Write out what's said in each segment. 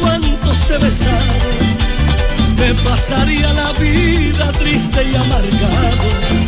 cuántos te he besado? Me pasaría la vida triste y amargado.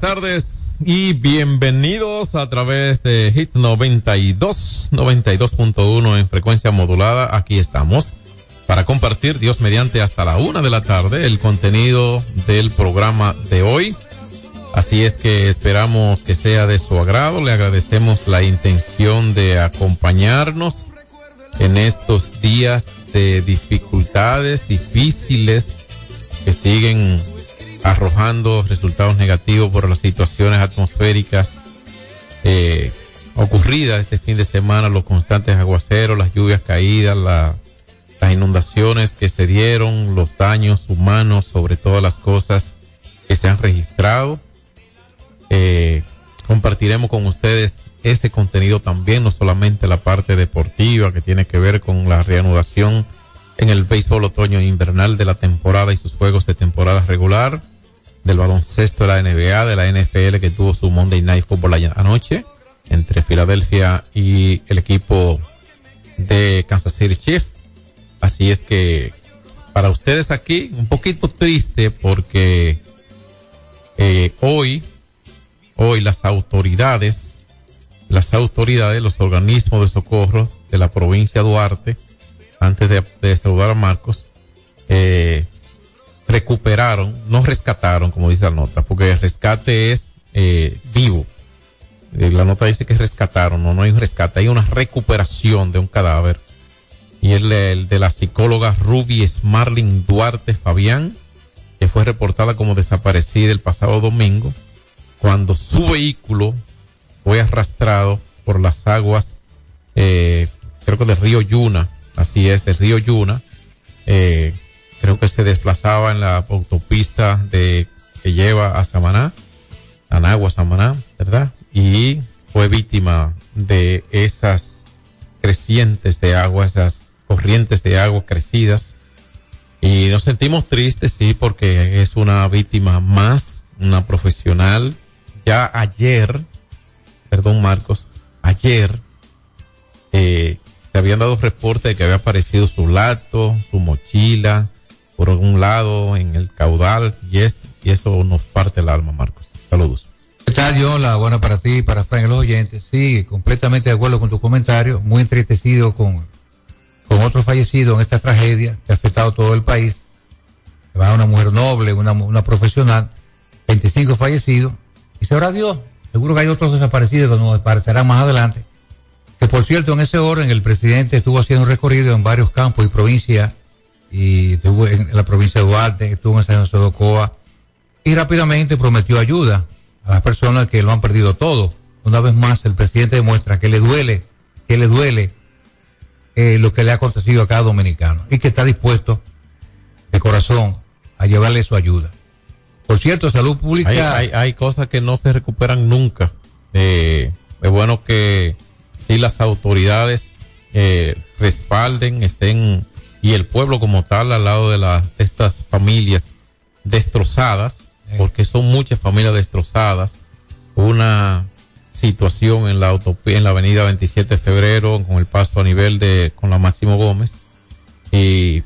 Buenas tardes y bienvenidos a través de Hit 92, 92.1 en frecuencia modulada. Aquí estamos para compartir, Dios mediante, hasta la una de la tarde el contenido del programa de hoy. Así es que esperamos que sea de su agrado. Le agradecemos la intención de acompañarnos en estos días de dificultades difíciles que siguen arrojando resultados negativos por las situaciones atmosféricas eh, ocurridas este fin de semana, los constantes aguaceros, las lluvias caídas, la- las inundaciones que se dieron, los daños humanos, sobre todas las cosas que se han registrado. Eh, compartiremos con ustedes ese contenido también, no solamente la parte deportiva que tiene que ver con la reanudación en el béisbol otoño e invernal de la temporada y sus juegos de temporada regular, del baloncesto de la NBA, de la NFL que tuvo su Monday Night Football anoche entre Filadelfia y el equipo de Kansas City Chiefs. Así es que para ustedes aquí un poquito triste porque eh, hoy, hoy las autoridades, las autoridades, los organismos de socorro de la provincia de Duarte, antes de, saludar a Marcos, eh, recuperaron, no rescataron, como dice la nota, porque el rescate es eh, vivo. Eh, la nota dice que rescataron, no, no hay un rescate, hay una recuperación de un cadáver. Y el, el de la psicóloga Ruby Smarling Duarte Fabián, que fue reportada como desaparecida el pasado domingo, cuando su vehículo fue arrastrado por las aguas, eh, creo que del río Yuna, así es, del río Yuna, eh, creo que se desplazaba en la autopista de que lleva a Samaná, Anagua, Samaná, ¿verdad? Y fue víctima de esas crecientes de agua, esas corrientes de agua crecidas. Y nos sentimos tristes, sí, porque es una víctima más, una profesional. Ya ayer, perdón Marcos, ayer eh, se habían dado reportes de que había aparecido su lato, su mochila, por algún lado en el caudal, y, es, y eso nos parte el alma, Marcos. Saludos. ¿Qué tal, John? La buena para ti, para Frank y los oyentes. Sí, completamente de acuerdo con tu comentario. Muy entristecido con, con otro fallecido en esta tragedia que ha afectado todo el país. Va una mujer noble, una, una profesional, 25 fallecidos. Y sabrá Dios, seguro que hay otros desaparecidos que nos aparecerán más adelante. Que por cierto, en ese orden el presidente estuvo haciendo un recorrido en varios campos y provincias, y estuvo en la provincia de Duarte, estuvo en San José de Ocoa, y rápidamente prometió ayuda a las personas que lo han perdido todo. Una vez más, el presidente demuestra que le duele, que le duele eh, lo que le ha acontecido a cada dominicano y que está dispuesto de corazón a llevarle su ayuda. Por cierto, Salud Pública... Hay, hay, cosas que no se recuperan nunca. Eh, es bueno que si las autoridades eh, respalden, estén y el pueblo como tal al lado de, estas familias destrozadas, porque son muchas familias destrozadas. Una situación en la en la avenida 27 de febrero, con el paso a nivel de, con la Máximo Gómez. Y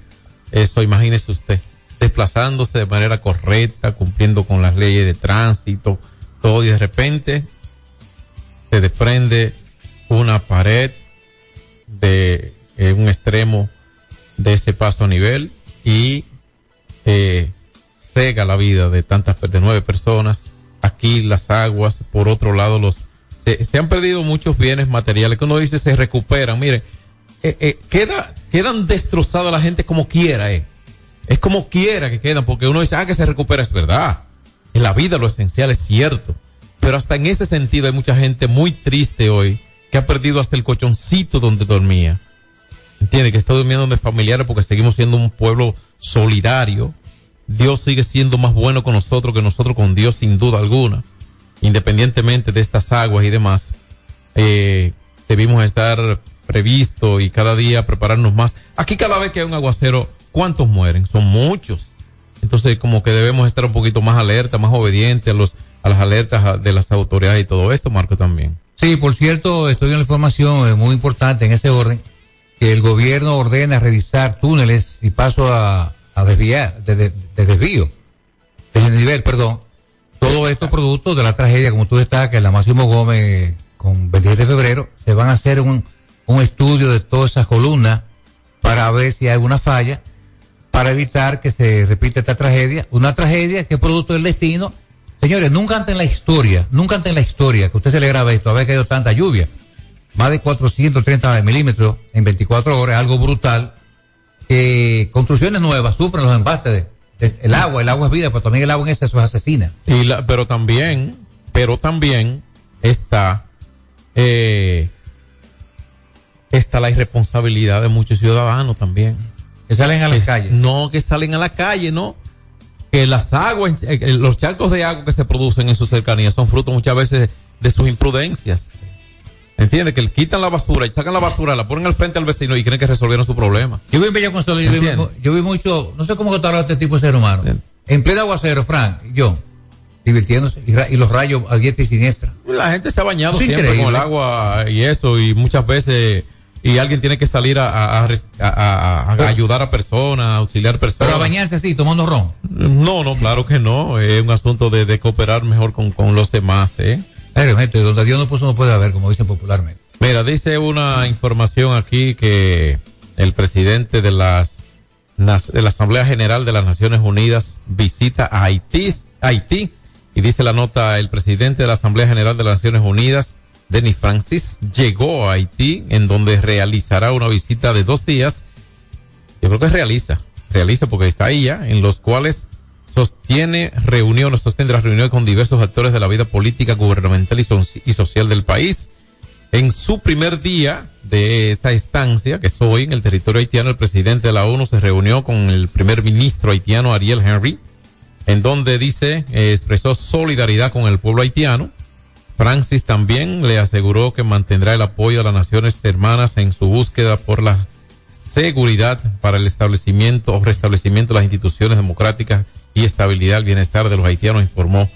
eso, imagínese usted, desplazándose de manera correcta, cumpliendo con las leyes de tránsito, todo, y de repente se desprende una pared de un extremo de ese paso a nivel y eh, cega la vida de tantas, de nueve personas. Aquí las aguas, por otro lado, los se, se han perdido muchos bienes materiales que uno dice se recuperan. Mire, eh, eh, queda, quedan destrozadas la gente como quiera, eh. Es como quiera que quedan, porque uno dice, ah, que se recupera, es verdad. En la vida lo esencial es cierto. Pero hasta en ese sentido hay mucha gente muy triste hoy que ha perdido hasta el colchoncito donde dormía. Entiende que está durmiendo donde familiares porque seguimos siendo un pueblo solidario. Dios sigue siendo más bueno con nosotros que nosotros con Dios sin duda alguna. Independientemente de estas aguas y demás, eh, debimos estar previsto y cada día prepararnos más. Aquí cada vez que hay un aguacero, ¿cuántos mueren? Son muchos. Entonces como que debemos estar un poquito más alerta, más obedientes a los a las alertas de las autoridades y todo esto, Marco también. Sí, por cierto, estoy en la información muy importante en ese orden, que el gobierno ordena revisar túneles y paso a, a desviar, de, de, de desvío, de nivel, perdón. Todo esto producto de la tragedia, como tú destacas, en la Máximo Gómez con 27 de febrero, se van a hacer un, un estudio de todas esas columnas para ver si hay alguna falla, para evitar que se repita esta tragedia. Una tragedia que es producto del destino Señores, nunca antes en la historia, nunca antes en la historia que usted se le graba esto, había caído tanta lluvia. Más de 430 milímetros en 24 horas, algo brutal. Que construcciones nuevas sufren los embastes de- el agua, el agua es vida, pero también el agua en exceso es asesina. Y la, pero también, pero también está, eh, está la irresponsabilidad de muchos ciudadanos también. Que salen a las calles. No, que salen a la calle, ¿no? Que las aguas, eh, los charcos de agua que se producen en sus cercanías son fruto muchas veces de sus imprudencias. ¿Entiendes? Que le quitan la basura y sacan la basura, la ponen al frente al vecino y creen que resolvieron su problema. Yo vi en Bella Consuelo, yo vi, Entiendo. yo vi mucho, no sé cómo contar a este tipo de ser humano. En pleno aguacero, Frank, yo, divirtiéndose, y, ra- y los rayos a diestra y siniestra. La gente se ha bañado Es siempre increíble. con el agua y eso, y muchas veces, y alguien tiene que salir a, ayudar a personas, a auxiliar personas. Pero a bañarse así, tomando ron. No, no, claro que no. Es un asunto de, de cooperar mejor con, con los demás, ¿eh? Donde Dios no puso no puede haber, como dicen popularmente. Mira, dice una información aquí que el presidente de las de la Asamblea General de las Naciones Unidas visita a Haití, Haití y dice la nota el presidente de la Asamblea General de las Naciones Unidas, Denis Francis, llegó a Haití en donde realizará una visita de dos días. Yo creo que realiza, realiza porque está ahí ya, en los cuales sostiene reuniones, sostendrá reuniones con diversos actores de la vida política, gubernamental y social del país. En su primer día de esta estancia, que es hoy en el territorio haitiano, el presidente de la ONU se reunió con el primer ministro haitiano Ariel Henry, en donde dice, eh, expresó solidaridad con el pueblo haitiano. Francis también le aseguró que mantendrá el apoyo a las naciones hermanas en su búsqueda por la seguridad para el establecimiento o restablecimiento de las instituciones democráticas y estabilidad al bienestar de los haitianos, informó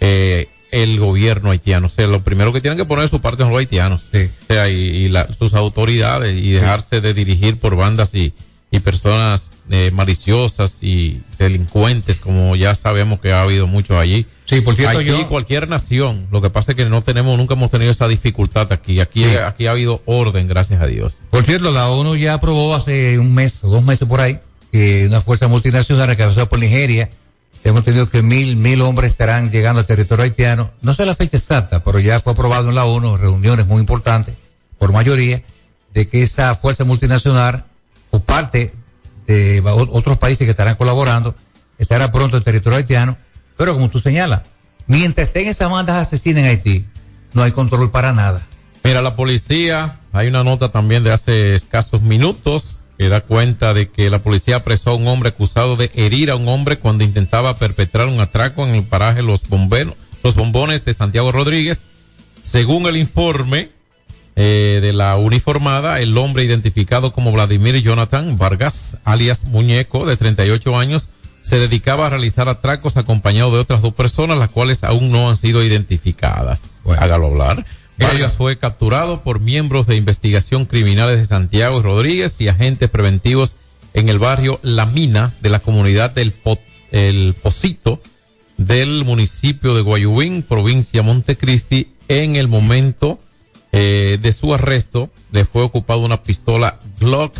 eh, el gobierno haitiano. O sea, lo primero que tienen que poner de su parte son los haitianos. Sí. O sea, y, y la- sus autoridades y dejarse de dirigir por bandas y, y personas eh, maliciosas y delincuentes, como ya sabemos que ha habido mucho allí. Sí, por cierto, yo- cualquier nación. Lo que pasa es que no tenemos, nunca hemos tenido esa dificultad aquí. Aquí, Sí. aquí ha habido orden, gracias a Dios. Por cierto, la ONU ya aprobó hace un mes o dos meses por ahí que una fuerza multinacional encabezada por Nigeria, hemos entendido que mil, mil hombres estarán llegando al territorio haitiano. No sé la fecha exacta, pero ya fue aprobado en la ONU, reuniones muy importantes, por mayoría, de que esa fuerza multinacional o parte de otros países que estarán colaborando estará pronto en territorio haitiano. Pero como tú señalas, mientras estén esas bandas asesinas en Haití, no hay control para nada. Mira, la policía, hay una nota también de hace escasos minutos que da cuenta de que la policía apresó a un hombre acusado de herir a un hombre cuando intentaba perpetrar un atraco en el paraje Los Bomberos, Los Bombones de Santiago Rodríguez. Según el informe eh, de la uniformada, el hombre identificado como Vladimir Jonathan Vargas, alias Muñeco, de 38 años, se dedicaba a realizar atracos acompañado de otras dos personas, las cuales aún no han sido identificadas. Bueno. Hágalo hablar. Vargas fue capturado por miembros de investigación criminales de Santiago y Rodríguez y agentes preventivos en el barrio La Mina de la comunidad del Po- el Pocito del municipio de Guayubín, provincia Montecristi. En el momento eh, de su arresto, le fue ocupada una pistola Glock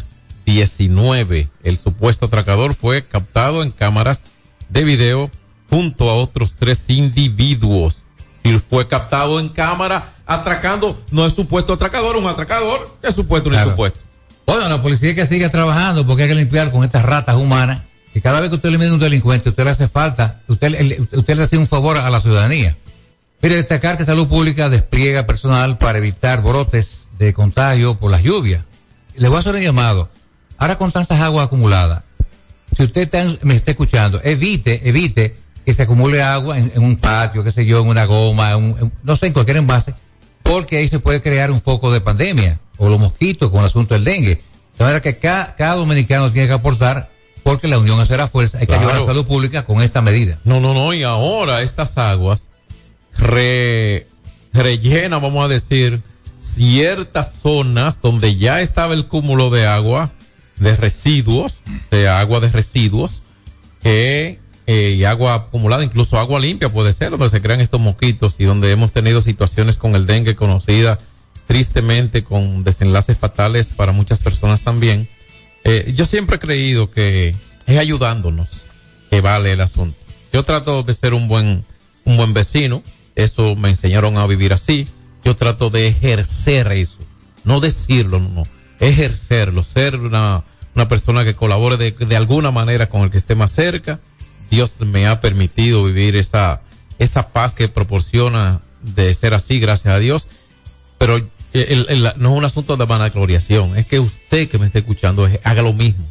19. El supuesto atracador fue captado en cámaras de video junto a otros tres individuos. Y fue captado en cámara atracando, no es supuesto atracador, un atracador, es supuesto, un Claro. supuesto. Bueno, la policía que siga trabajando porque hay que limpiar con estas ratas humanas. Que cada vez que usted elimina un delincuente, usted le hace falta, usted, le- usted le hace un favor a la ciudadanía. Mire, destacar que Salud Pública despliega personal para evitar brotes de contagio por las lluvias. Le voy a hacer un llamado. Ahora con tantas aguas acumuladas, si usted está me está escuchando, evite, evite que se acumule agua en, en un patio, qué sé yo, en una goma, en un- en- no sé, en cualquier envase, porque ahí se puede crear un foco de pandemia, o los mosquitos con el asunto del dengue. De manera que cada, cada dominicano tiene que aportar, porque la unión hace la fuerza, hay que Claro. ayudar a la salud pública con esta medida. No, no, no, y ahora estas aguas re, rellenan, vamos a decir, ciertas zonas donde ya estaba el cúmulo de agua, de residuos, de agua de residuos, que, eh, y agua acumulada, incluso agua limpia puede ser, donde se crean estos mosquitos y donde hemos tenido situaciones con el dengue conocida tristemente con desenlaces fatales para muchas personas también. Eh, yo siempre he creído que es ayudándonos que vale el asunto. Yo trato de ser un buen, un buen vecino. Eso me enseñaron a vivir así. Yo trato de ejercer eso. No decirlo, no, no. Ejercerlo. Ser una, una persona que colabore de, de alguna manera con el que esté más cerca. Dios me ha permitido vivir esa, esa paz que proporciona de ser así, gracias a Dios. Pero no es un asunto de vanagloriación. Es que usted que me esté escuchando es- haga lo mismo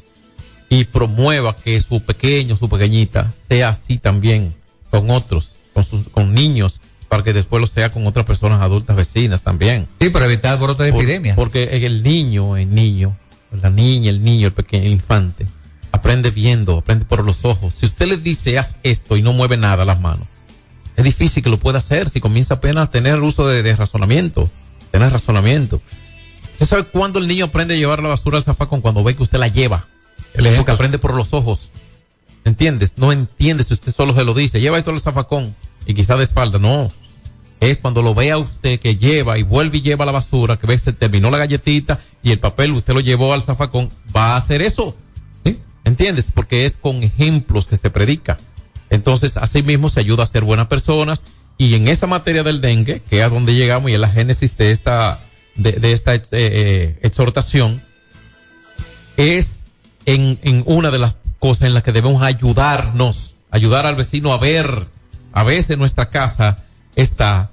y promueva que su pequeño, su pequeñita, sea así también con otros, con sus, con niños, para que después lo sea con otras personas adultas vecinas también. Sí, para evitar brotes de Por- epidemia. Porque el niño, el niño, la niña, el niño, el pequeño, el infante, aprende viendo, aprende por los ojos. Si usted le dice, haz esto y no mueve nada las manos, es difícil que lo pueda hacer si comienza apenas a tener uso de, de razonamiento, tener razonamiento. ¿Usted sabe cuándo el niño aprende a llevar la basura al zafacón? Cuando ve que usted la lleva. El ejemplo. Porque aprende por los ojos. ¿Entiendes? No entiende si usted solo se lo dice. Lleva esto al zafacón y quizá de espalda. No. Es cuando lo vea usted que lleva y vuelve y lleva la basura, que ve se terminó la galletita y el papel usted lo llevó al zafacón, va a hacer eso. Sí. ¿Entiendes? Porque es con ejemplos que se predica. Entonces, así mismo se ayuda a ser buenas personas. Y en esa materia del dengue, que es a donde llegamos y es la génesis de esta, de, de esta eh, eh, exhortación, es en, en una de las cosas en las que debemos ayudarnos, ayudar al vecino a ver. A veces nuestra casa está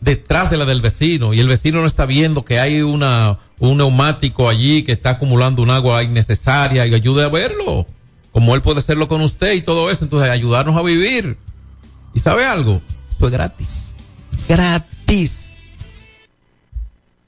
detrás de la del vecino y el vecino no está viendo que hay una, un neumático allí que está acumulando un agua innecesaria y ayude a verlo. Como él puede hacerlo con usted y todo eso. Entonces, ayudarnos a vivir. ¿Y sabe algo? Esto es gratis. Gratis.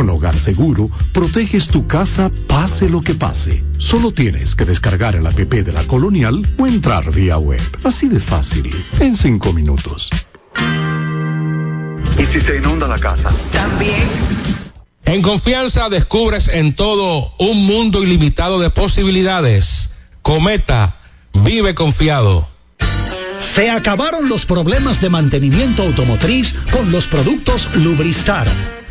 Con Hogar Seguro, proteges tu casa pase lo que pase. Solo tienes que descargar el app de la Colonial o entrar vía web. Así de fácil, en cinco minutos. ¿Y si se inunda la casa? También. En confianza descubres en todo un mundo ilimitado de posibilidades. Cometa, vive confiado. Se acabaron los problemas de mantenimiento automotriz con los productos Lubristar.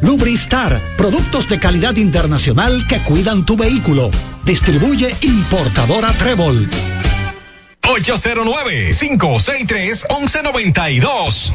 Lubristar, productos de calidad internacional que cuidan tu vehículo. Distribuye importadora Trébol. 809-563-1192.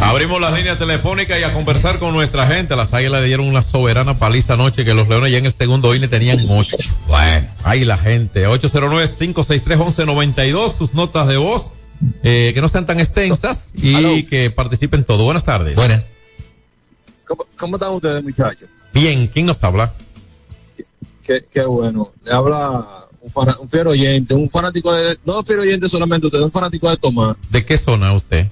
Abrimos las líneas telefónicas y a conversar con nuestra gente. Las águilas le dieron una soberana paliza anoche que los leones ya en el segundo inning tenían ocho. Bueno, ahí la gente. 809-563-1192. Sus notas de voz. eh, que no sean tan extensas y que participen todo. Buenas tardes. Buenas. ¿Cómo, cómo están ustedes, muchachos? Bien, ¿quién nos habla? Qué, qué bueno. Le habla un, fana- un fiero oyente, un fanático de. No fiero oyente solamente usted, un fanático de Tomás. ¿De qué zona usted?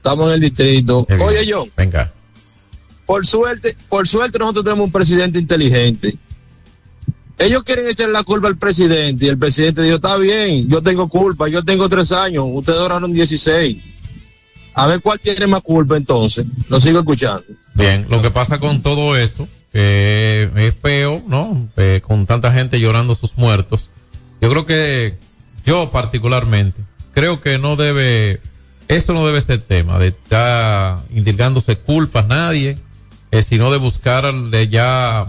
Estamos en el distrito. Qué bien. Oye, John, Venga. por suerte, por suerte nosotros tenemos un presidente inteligente. Ellos quieren echar la culpa al presidente y el presidente dijo, está bien, yo tengo culpa, yo tengo tres años, ustedes duraron 16. A ver cuál tiene más culpa entonces. Lo sigo escuchando. Bien, lo que pasa con todo esto, que es feo, ¿no? Eh, con tanta gente llorando sus muertos. Yo creo que, yo particularmente, creo que no debe, eso no debe ser tema de estar indilgándose culpas nadie, eh, sino de buscar de ya,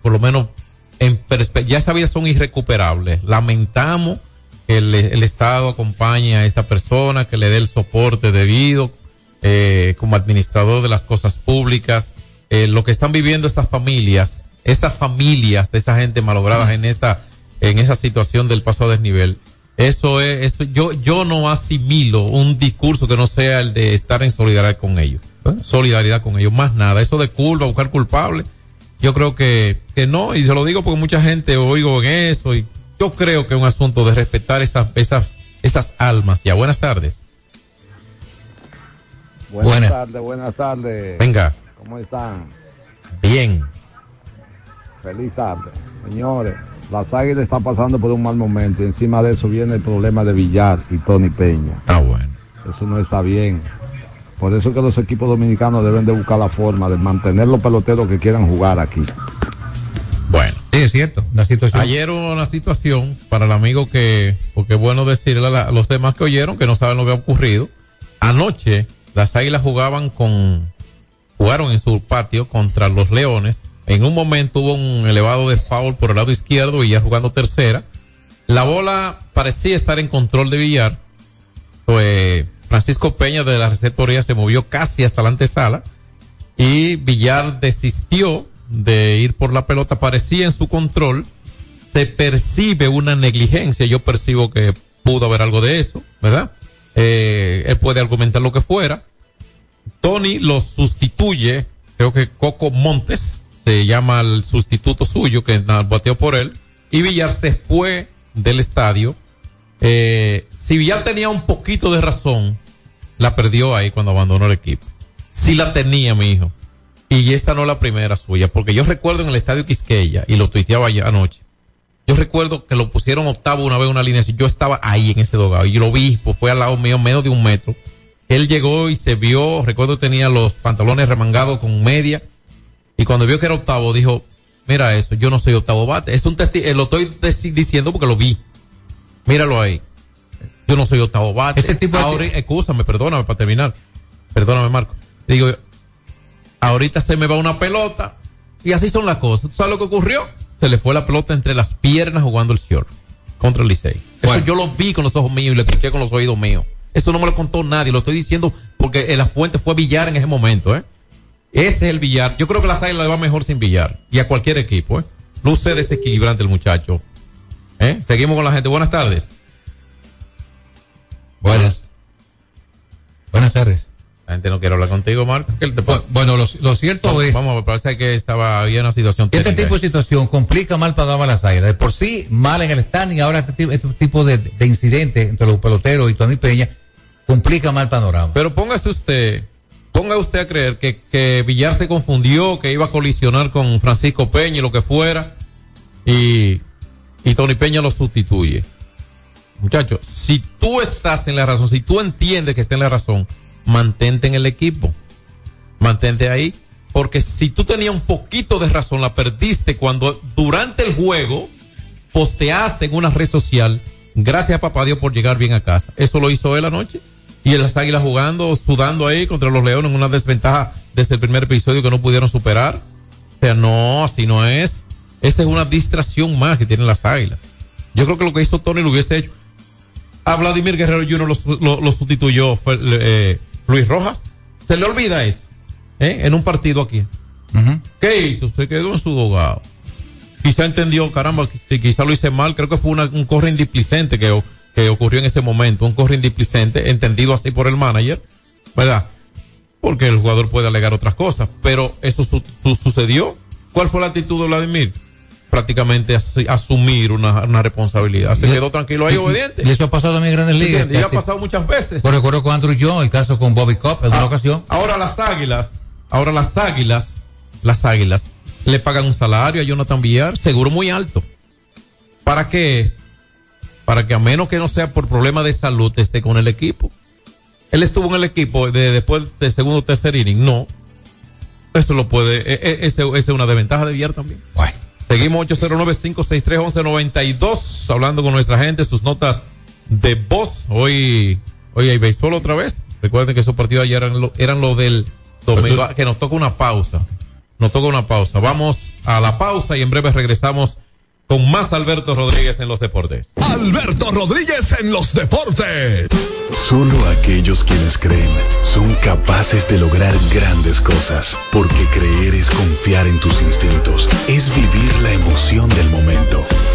por lo menos, en ya esas vidas son irrecuperables. Lamentamos que el, Estado acompañe a esta persona, que le dé el soporte debido, eh, como administrador de las cosas públicas, eh, lo que están viviendo estas familias, esas familias de esa gente malogradas en esta, en esa situación del paso a desnivel. Eso es, eso, yo, yo no asimilo un discurso que no sea el de estar en solidaridad con ellos. Solidaridad con ellos, más nada. Eso de culpa, buscar culpable, yo creo que, que no, y se lo digo porque mucha gente oigo en eso, y yo creo que es un asunto de respetar esas, esas, esas almas. Ya, buenas tardes. Buenas, Buenas. tardes, buenas tardes. Venga. ¿Cómo están? Bien. Feliz tarde. Señores, las águilas están pasando por un mal momento. y Encima de eso viene el problema de Villar y Tony Peña. Ah, bueno. Eso no está bien. Por eso que los equipos dominicanos deben de buscar la forma de mantener los peloteros que quieran jugar aquí. Bueno. Sí, es cierto. La situación. Ayer hubo una situación para el amigo que, porque es bueno decirle a, la- a los demás que oyeron que no saben lo que ha ocurrido. Anoche las águilas jugaban con, jugaron en su patio contra los leones. En un momento hubo un elevado de foul por el lado izquierdo y ya jugando tercera. La bola parecía estar en control de Villar. Pues Francisco Peña de la receptoría se movió casi hasta la antesala y Villar desistió de ir por la pelota. Parecía en su control. Se percibe una negligencia. Yo percibo que pudo haber algo de eso, ¿verdad? Eh, él puede argumentar lo que fuera. Tony lo sustituye. Creo que Coco Montes se llama el sustituto suyo que bateó por él. Y Villar se fue del estadio. Eh, si Villar tenía un poquito de razón, la perdió ahí cuando abandonó el equipo. Sí la tenía, mi hijo. Y esta no es la primera suya, porque yo recuerdo en el estadio Quisqueya, y lo tuiteaba anoche, yo recuerdo que lo pusieron octavo una vez una línea, yo estaba ahí en ese dogado, y lo vi, pues fue al lado mío, menos de un metro. Él llegó y se vio, recuerdo tenía los pantalones remangados con media, y cuando vio que era octavo, dijo, mira eso, yo no soy octavo bate. Es un testigo, lo estoy diciendo porque lo vi. Míralo ahí. Yo no soy octavo bate. Ese tipo de- Ahora, escúchame, perdóname para terminar. Perdóname, Marco. Digo, ahorita se me va una pelota y así son las cosas. ¿Tú sabes lo que ocurrió? Se le fue la pelota entre las piernas jugando el short contra el Licey. Eso yo lo vi con los ojos míos y lo escuché con los oídos míos. Eso no me lo contó nadie, lo estoy diciendo porque eh, la fuente fue Villar en ese momento, ¿eh? Ese es el Villar. Yo creo que las águilas le va mejor sin Villar. Y a cualquier equipo, ¿eh? Luce desequilibrante el muchacho. ¿Eh? Seguimos con la gente. Buenas tardes. Buenas. Buenas tardes. La gente no quiere hablar contigo, Marco. ¿Qué te pasa? Bueno, lo, lo cierto Vamos, es vamos a ver, parece que estaba, había una situación Este técnica tipo de situación complica mal pagaba las águilas. De por sí, mal en el standing, ahora este tipo, este tipo de, de incidentes entre los peloteros y Tony Peña complica mal el panorama. Pero póngase usted, ponga usted a creer que, que Villar se confundió, que iba a colisionar con Francisco Peña y lo que fuera, y, y Tony Peña lo sustituye. Muchachos, si tú estás en la razón, si tú entiendes que está en la razón, mantente en el equipo. Mantente ahí. Porque si tú tenías un poquito de razón, la perdiste cuando durante el juego posteaste en una red social, gracias a papá Dios por llegar bien a casa. Eso lo hizo él anoche. Y las águilas jugando, sudando ahí contra los leones en una desventaja desde el primer episodio que no pudieron superar. O sea, no, así no es. Esa es una distracción más que tienen las águilas. Yo creo que lo que hizo Tony lo hubiese hecho. A Vladimir Guerrero Jr. lo, su- lo- lo sustituyó fue, eh, Luis Rojas. Se le olvida eso. ¿eh? En un partido aquí. ¿Qué hizo? Se quedó en su dogado. Quizá entendió, caramba, quizá lo hice mal. Creo que fue una- un corre indiplicente que, que ocurrió en ese momento. Un corre indiplicente, entendido así por el manager. ¿Verdad? Porque el jugador puede alegar otras cosas. Pero eso su- su- sucedió. ¿Cuál fue la actitud de Vladimir? Prácticamente asumir una, una responsabilidad. Se Y- quedó tranquilo ahí, y- obediente. Y eso ha pasado también en grandes ligas. Y ha pasado muchas veces. Recuerdo con Andrew John, el caso con Bobby Cobb en una Ah, ocasión. Ahora las águilas, ahora las águilas, las águilas, le pagan un salario a Jonathan Villar, seguro muy alto. ¿Para qué? Para que a menos que no sea por problema de salud esté con el equipo. Él estuvo en el equipo de, después del segundo o tercer inning, no. Eso lo puede, e- e- ese es una desventaja de Villar también. Seguimos 809-563-1192, hablando con nuestra gente, sus notas de voz. Hoy, hoy hay béisbol otra vez. Recuerden que esos partidos ayer eran lo, eran lo del domingo, que nos toca una pausa. Nos toca una pausa. Vamos a la pausa y en breve regresamos con más Alberto Rodríguez en los deportes. Alberto Rodríguez en los deportes. Solo aquellos quienes creen son capaces de lograr grandes cosas, porque creer es confiar en tus instintos, es vivir la emoción del momento,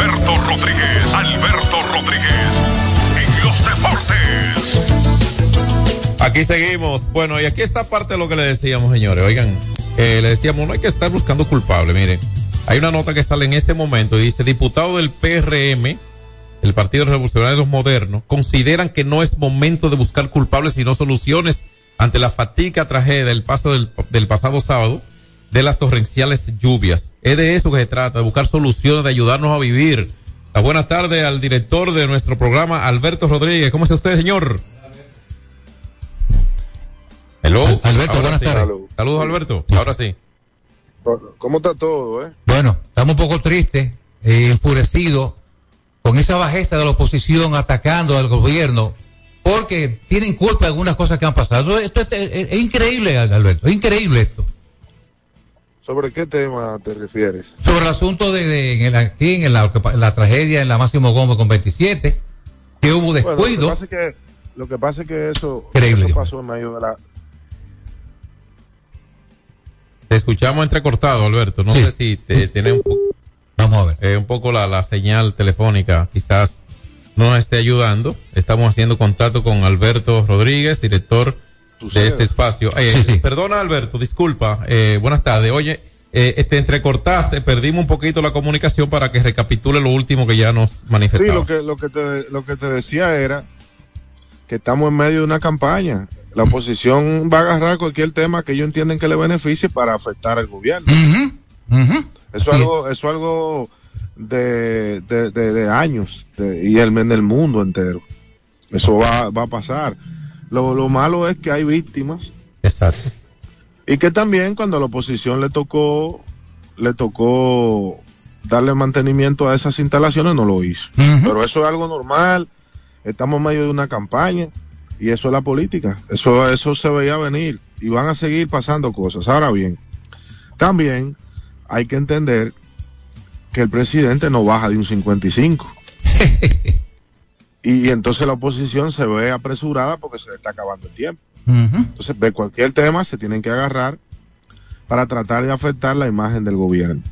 Alberto Rodríguez, Alberto Rodríguez, en los deportes. Aquí seguimos. Bueno, y aquí está parte de lo que le decíamos, señores. Oigan, eh, le decíamos, no hay que estar buscando culpable. Mire, hay una nota que sale en este momento y dice, diputado del PRM, el Partido Revolucionario Moderno, consideran que no es momento de buscar culpables, sino soluciones ante la fatiga tragedia del paso del pasado sábado de las torrenciales lluvias. Es de eso que se trata, de buscar soluciones, de ayudarnos a vivir. La buenas tardes al director de nuestro programa, Alberto Rodríguez. ¿Cómo está usted, señor? Hello. Alberto, Ahora buenas sí. tardes. Saludos, Alberto. Ahora sí. ¿Cómo está todo, eh? Bueno, estamos un poco tristes, eh, enfurecidos con esa bajeza de la oposición atacando al gobierno porque tienen culpa de algunas cosas que han pasado. Esto, esto es, es- es increíble, Alberto, es increíble esto. ¿Sobre qué tema te refieres? Sobre el asunto de, de- en el- aquí en la, la tragedia en la Máximo Gómez con 27, que hubo Bueno, descuido. lo, que pasa es que, lo que pasa es que eso, Increíble, eso Dios pasó en medio de la... Te escuchamos entrecortado, Alberto. No sé si te, tiene un, po- Vamos a ver. eh, un poco la, la señal telefónica, quizás no nos esté ayudando. Estamos haciendo contacto con Alberto Rodríguez, director de este espacio. Eh, Perdona, Alberto, disculpa. Eh, buenas tardes. Oye, eh, este entrecortaste, perdimos un poquito la comunicación para que recapitule lo último que ya nos Sí, manifestaba. lo que, lo, que te, lo que te decía era que estamos en medio de una campaña. La oposición va a agarrar cualquier tema que ellos entienden que le beneficie para afectar al gobierno. Eso es algo, eso es algo de, de, de- de años de- y el, en el mundo entero. Eso va, va a pasar. Lo, lo malo es que hay víctimas. Exacto. Y que también cuando a la oposición le tocó, le tocó darle mantenimiento a esas instalaciones, no lo hizo. Pero eso es algo normal. Estamos en medio de una campaña y eso es la política. Eso, eso se veía venir y van a seguir pasando cosas. Ahora bien, también hay que entender que el presidente no baja de un 55. y entonces la oposición se ve apresurada porque se le está acabando el tiempo. Entonces, de cualquier tema se tienen que agarrar para tratar de afectar la imagen del gobierno.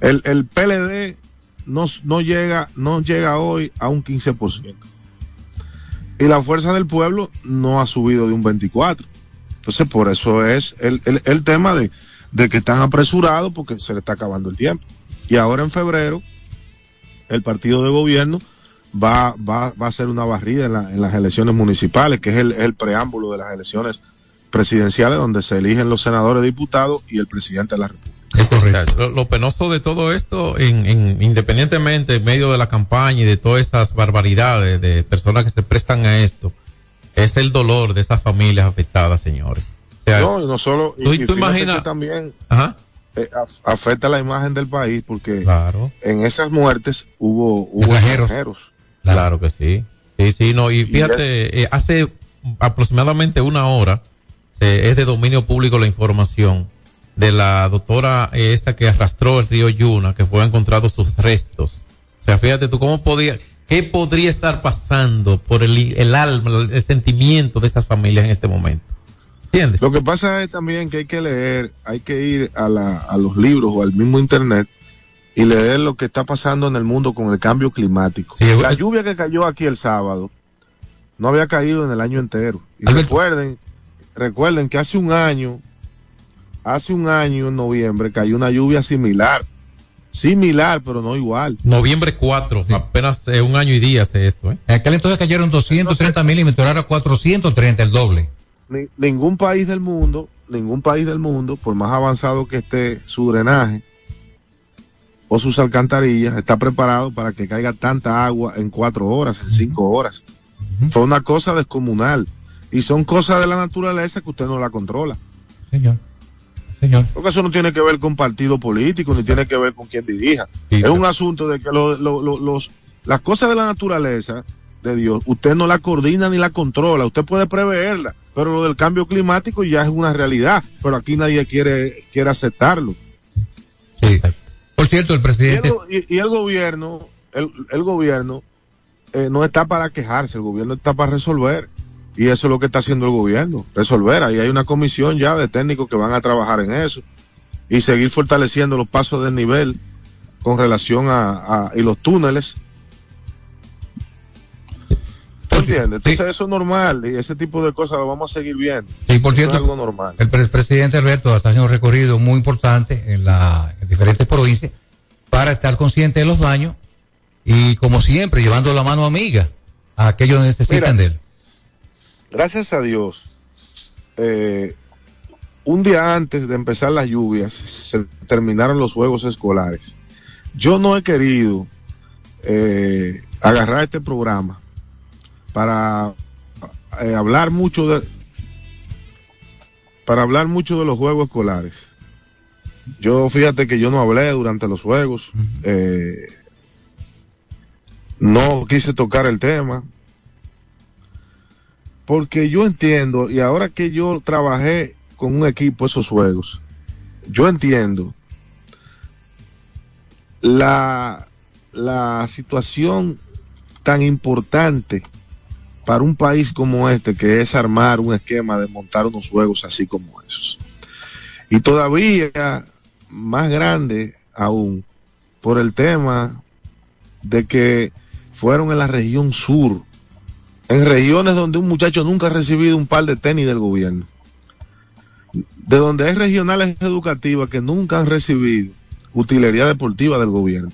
El, el PLD no, no, llega, no llega hoy a un 15%. Y la fuerza del pueblo no ha subido de un 24%. Entonces, por eso es el, el, el tema de, de que están apresurados porque se le está acabando el tiempo. Y ahora en febrero, el partido de gobierno va, va, va a hacer una barrida en, la- en las elecciones municipales, que es el, el preámbulo de las elecciones presidenciales, donde se eligen los senadores, diputados y el presidente de la República. O sea, Lo, lo penoso de todo esto, en, en- independientemente en medio de la campaña y de todas esas barbaridades de personas que se prestan a esto, es el dolor de esas familias afectadas, señores. O sea, no, y no solo, y, tú- y tú imaginas- también Ajá. eh, af- afecta la imagen del país porque Claro. en esas muertes hubo, hubo Extranjeros. extranjeros. Claro que sí. Sí, sí, no. Y fíjate, eh, hace aproximadamente una hora, se- es de dominio público la información de la doctora eh, esta que arrastró el río Yuna, que fue encontrado sus restos. O sea, fíjate tú, ¿cómo podía, qué podría estar pasando por el, el alma, el, el sentimiento de estas familias en este momento? ¿Entiendes? Lo que pasa es también que hay que leer, hay que ir a, la, a los libros o al mismo internet y leer lo que está pasando en el mundo con el cambio climático. la lluvia que cayó aquí el sábado no había caído en el año entero. Y recuerden, recuerden que hace un año, hace un año en noviembre cayó una lluvia similar. Similar, pero no igual. Noviembre 4, apenas eh, un año y días de esto, ¿eh? En aquel entonces cayeron 230 milímetros, ahora 430, el doble. Ni- ningún país del mundo, ningún país del mundo, por más avanzado que esté su drenaje o sus alcantarillas, está preparado para que caiga tanta agua en cuatro horas, en cinco horas. Fue una cosa descomunal. Y son cosas de la naturaleza que usted no la controla. Señor. Señor. Porque eso no tiene que ver con partido político, ni tiene que ver con quien dirija. es un asunto de que lo- lo- lo- los, las cosas de la naturaleza de Dios, usted no la coordina ni la controla, usted puede preverla, pero lo del cambio climático ya es una realidad, pero aquí nadie quiere, quiere aceptarlo. Por cierto, el presidente. y el gobierno, el, el gobierno eh, no está para quejarse, el gobierno está para resolver. Y eso es lo que está haciendo el gobierno, resolver. Ahí hay una comisión ya de técnicos que van a trabajar en eso y seguir fortaleciendo los pasos del nivel con relación a, a- y los túneles. Entonces eso es normal y ese tipo de cosas lo vamos a seguir viendo. Sí, por cierto, es algo normal. el pre- presidente Alberto está haciendo un recorrido muy importante en, la, en diferentes provincias para estar consciente de los daños y, como siempre, llevando la mano amiga a aquellos que necesitan de él. gracias a Dios, eh, un día antes de empezar las lluvias, se terminaron los juegos escolares. Yo no he querido eh, agarrar este programa para eh, hablar mucho de para hablar mucho de los juegos escolares. Yo fíjate que yo no hablé durante los juegos, eh, no quise tocar el tema, porque yo entiendo, y ahora que yo trabajé con un equipo esos juegos, yo entiendo la, la situación tan importante para un país como este, que es armar un esquema de montar unos juegos así como esos. Y todavía más grande aún por el tema de que fueron en la región sur, en regiones donde un muchacho nunca ha recibido un par de tenis del gobierno, de donde hay regionales educativas que nunca han recibido utilería deportiva del gobierno.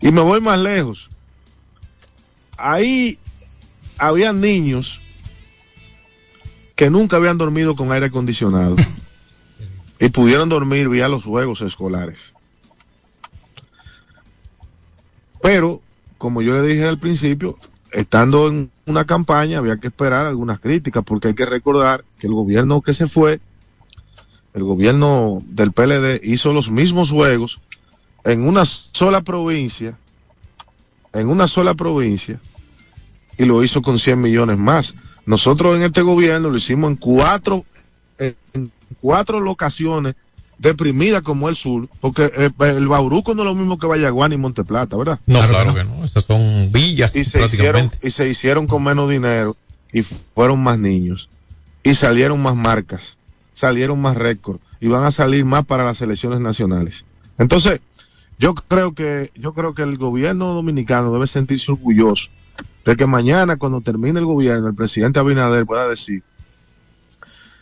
Y me voy más lejos. Ahí habían niños que nunca habían dormido con aire acondicionado y pudieron dormir vía los juegos escolares. Pero, como yo le dije al principio, estando en una campaña había que esperar algunas críticas porque hay que recordar que el gobierno que se fue, el gobierno del PLD hizo los mismos juegos en una sola provincia, en una sola provincia, y lo hizo con 100 millones más. Nosotros en este gobierno lo hicimos en cuatro, en cuatro locaciones deprimida como el sur, porque eh, el Bauruco no es lo mismo que Vallaguán y Monteplata, ¿verdad? No, claro, que no. Esas son villas y se hicieron y se hicieron con menos dinero y fueron más niños y salieron más marcas, salieron más récords y van a salir más para las elecciones nacionales. Entonces, yo creo que yo creo que el gobierno dominicano debe sentirse orgulloso de que mañana cuando termine el gobierno el presidente Abinader pueda decir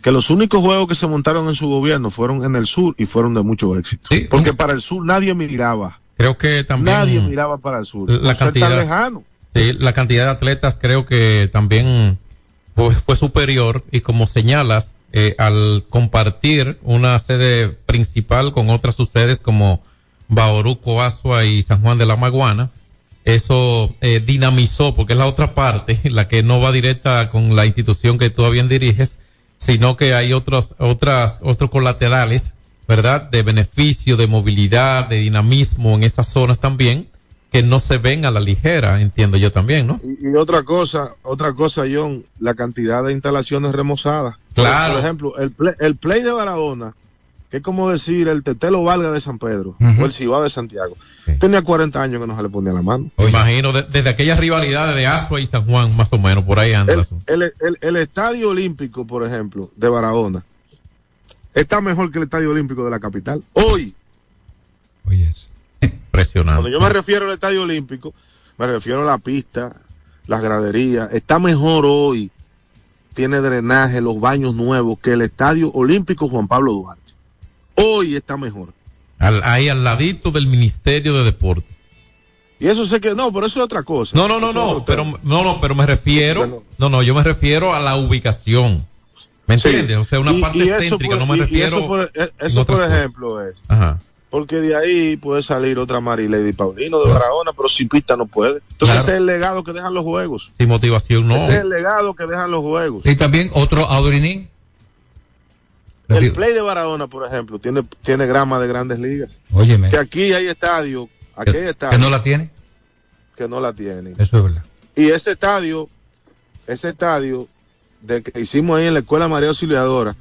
que los únicos juegos que se montaron en su gobierno fueron en el sur y fueron de mucho éxito. Porque para el sur nadie miraba. Creo que también Nadie miraba para el sur. la ser tan cantidad- lejano. Sí, la cantidad de atletas creo que también fue, fue superior y como señalas, eh, al compartir una sede principal con otras subsedes como Bauruco, Asua y San Juan de la Maguana, eso eh, dinamizó, porque es la otra parte, la que no va directa con la institución que tú bien diriges, sino que hay otros, otras, otros colaterales, ¿verdad? De beneficio, de movilidad, de dinamismo en esas zonas también, que no se ven a la ligera, entiendo yo también, ¿no? Y, y otra cosa, otra cosa, John, la cantidad de instalaciones remozadas. Claro. Por ejemplo, el play, el play de Barahona, que es como decir el Tetelo Valga de San Pedro o el Cibao de Santiago, tenía 40 años que no se le ponía la mano. Me imagino, de- desde aquellas rivalidades de Asua y San Juan, más o menos, por ahí anda el El, Estadio Olímpico, por ejemplo, de Barahona, está mejor que el Estadio Olímpico de la capital. Hoy, Impresionante. Cuando yo me refiero al Estadio Olímpico, me refiero a la pista, las graderías. Está mejor hoy, tiene drenaje, los baños nuevos, que el Estadio Olímpico Juan Pablo Duarte. Hoy está mejor. Al- ahí al ladito del Ministerio de Deportes. Y eso sé que, no, pero eso es otra cosa. No, no, no, Eso no, pero, no, no, pero me refiero, Bueno. no, no, yo me refiero a la ubicación. ¿Me Sí. entiendes? O sea, una Y- parte y céntrica, por- no me y- y refiero. Eso, por, en eso otras por cosas. ejemplo es. Ajá. Porque de ahí puede salir otra Marilady Paulino de Barahona, pero sin pista no puede. Entonces Claro. ese es el legado que dejan los juegos. Sin motivación, no. Ese es el legado que dejan los juegos. Y también otro Audrinín. El play de Barahona, por ejemplo, tiene, tiene grama de grandes ligas. Óyeme, Que aquí hay estadio, aquí hay estadio que no la tiene. que no la tienen. Eso es verdad. Y ese estadio, ese estadio de que hicimos ahí en la escuela María Auxiliadora,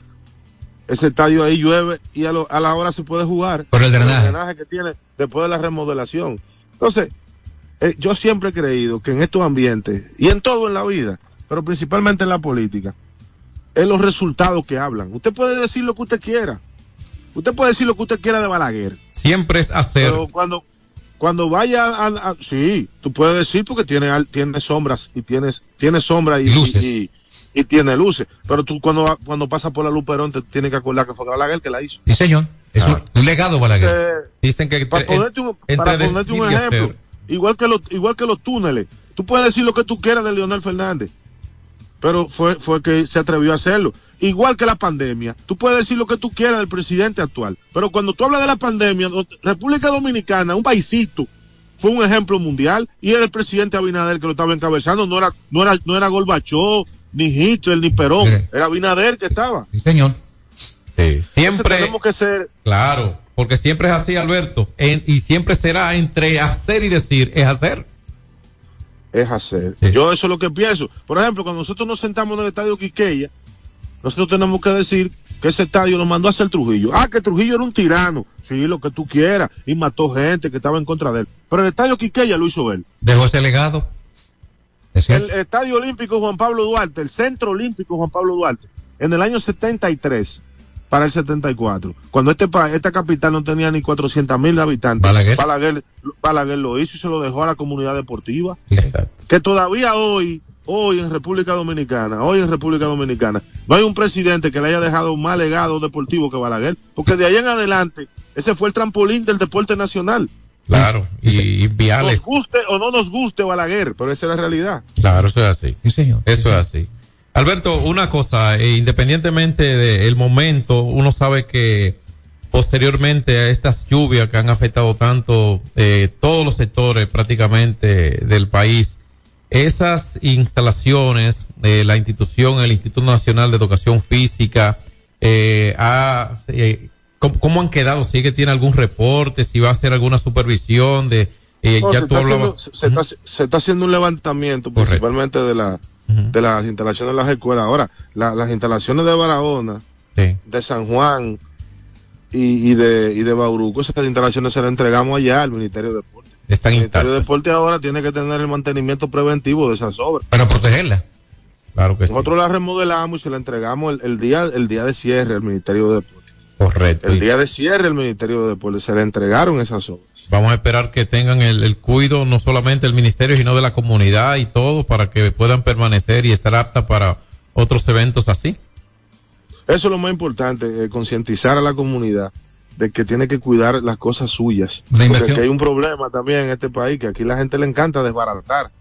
ese estadio ahí llueve y a, lo- a la hora se puede jugar. Por el drenaje. que tiene después de la remodelación. Entonces, eh, yo siempre he creído que en estos ambientes y en todo en la vida, pero principalmente en la política, es los resultados que hablan. Usted puede decir lo que usted quiera. Usted puede decir lo que usted quiera de Balaguer. Siempre es hacer. Pero cuando, cuando vaya a, a- sí, tú puedes decir porque tiene, tiene sombras y tienes, tiene sombras y, Luces. y, y tiene luces. Pero tú cuando, cuando pasas por la Luperón te tienes que acordar que fue Balaguer que la hizo. Sí, señor. Es un, un legado, Balaguer. Eh, Dicen que para ponerte un, para ponerte ejemplo, igual que los, igual que los túneles, tú puedes decir lo que tú quieras de Leonel Fernández, pero fue, fue que se atrevió a hacerlo. Igual que la pandemia, tú puedes decir lo que tú quieras del presidente actual, pero cuando tú hablas de la pandemia, República Dominicana, un paisito, fue un ejemplo mundial y era el presidente Abinader que lo estaba encabezando, no era, no era, no era Gorbachov, ni Hitler, ni Perón, era Abinader que estaba. Sí, señor. Sí, Entonces siempre. tenemos que ser, Claro, porque siempre es así, Alberto. En- y siempre será entre hacer y decir, es hacer. Es hacer. Yo eso es lo que pienso. Por ejemplo, cuando nosotros nos sentamos en el estadio Quiqueya, nosotros tenemos que decir que ese estadio nos mandó a hacer Trujillo. Ah, que Trujillo era un tirano. Sí, lo que tú quieras. Y mató gente que estaba en contra de él. Pero el estadio Quiqueya lo hizo él. Dejó ese legado. Es. El estadio olímpico Juan Pablo Duarte, el centro olímpico Juan Pablo Duarte, en el año 73 para el 74, cuando este pa- esta capital no tenía ni 400 mil habitantes, Balaguer. Balaguer, Balaguer lo hizo y se lo dejó a la comunidad deportiva Exacto. que todavía hoy, hoy en República Dominicana, hoy en República Dominicana, no hay un presidente que le haya dejado un más legado deportivo que Balaguer, porque de ahí en adelante, ese fue el trampolín del deporte nacional. Claro. Y, y Nos viales. guste o no nos guste Balaguer, pero esa es la realidad. Claro, eso es así. Sí, señor. Eso es así. Alberto, una cosa, eh, independientemente del momento, uno sabe que posteriormente a estas lluvias que han afectado tanto eh, todos los sectores prácticamente del país, esas instalaciones, eh, la institución, el Instituto Nacional de Educación Física, eh, ha, eh, ¿cómo, cómo han quedado? ¿Si que tiene algún reporte? ¿Si va a hacer alguna supervisión de... eh, No, ya se, tú está hablabas... haciendo, se, está, se está haciendo un levantamiento principalmente de la de las instalaciones de las escuelas. Ahora, la- las instalaciones de Barahona, Sí. de San Juan y, y de, y de Bauruco, esas instalaciones se las entregamos allá al Ministerio de Deporte. Están El Ministerio de. Deporte ahora tiene que tener el mantenimiento preventivo de esas obras. Para protegerla. Claro que sí. Nosotros la remodelamos y se la entregamos el, el día el día de cierre al Ministerio de Deporte. Correcto. El día de cierre al Ministerio de Deporte se le entregaron esas obras. Vamos a esperar que tengan el, el cuido no solamente del ministerio, sino de la comunidad y todo para que puedan permanecer y estar apta para otros eventos así. Eso es lo más importante, eh, concientizar a la comunidad de que tiene que cuidar las cosas suyas. La Porque aquí hay un problema también en este país, que aquí la gente le encanta desbaratar.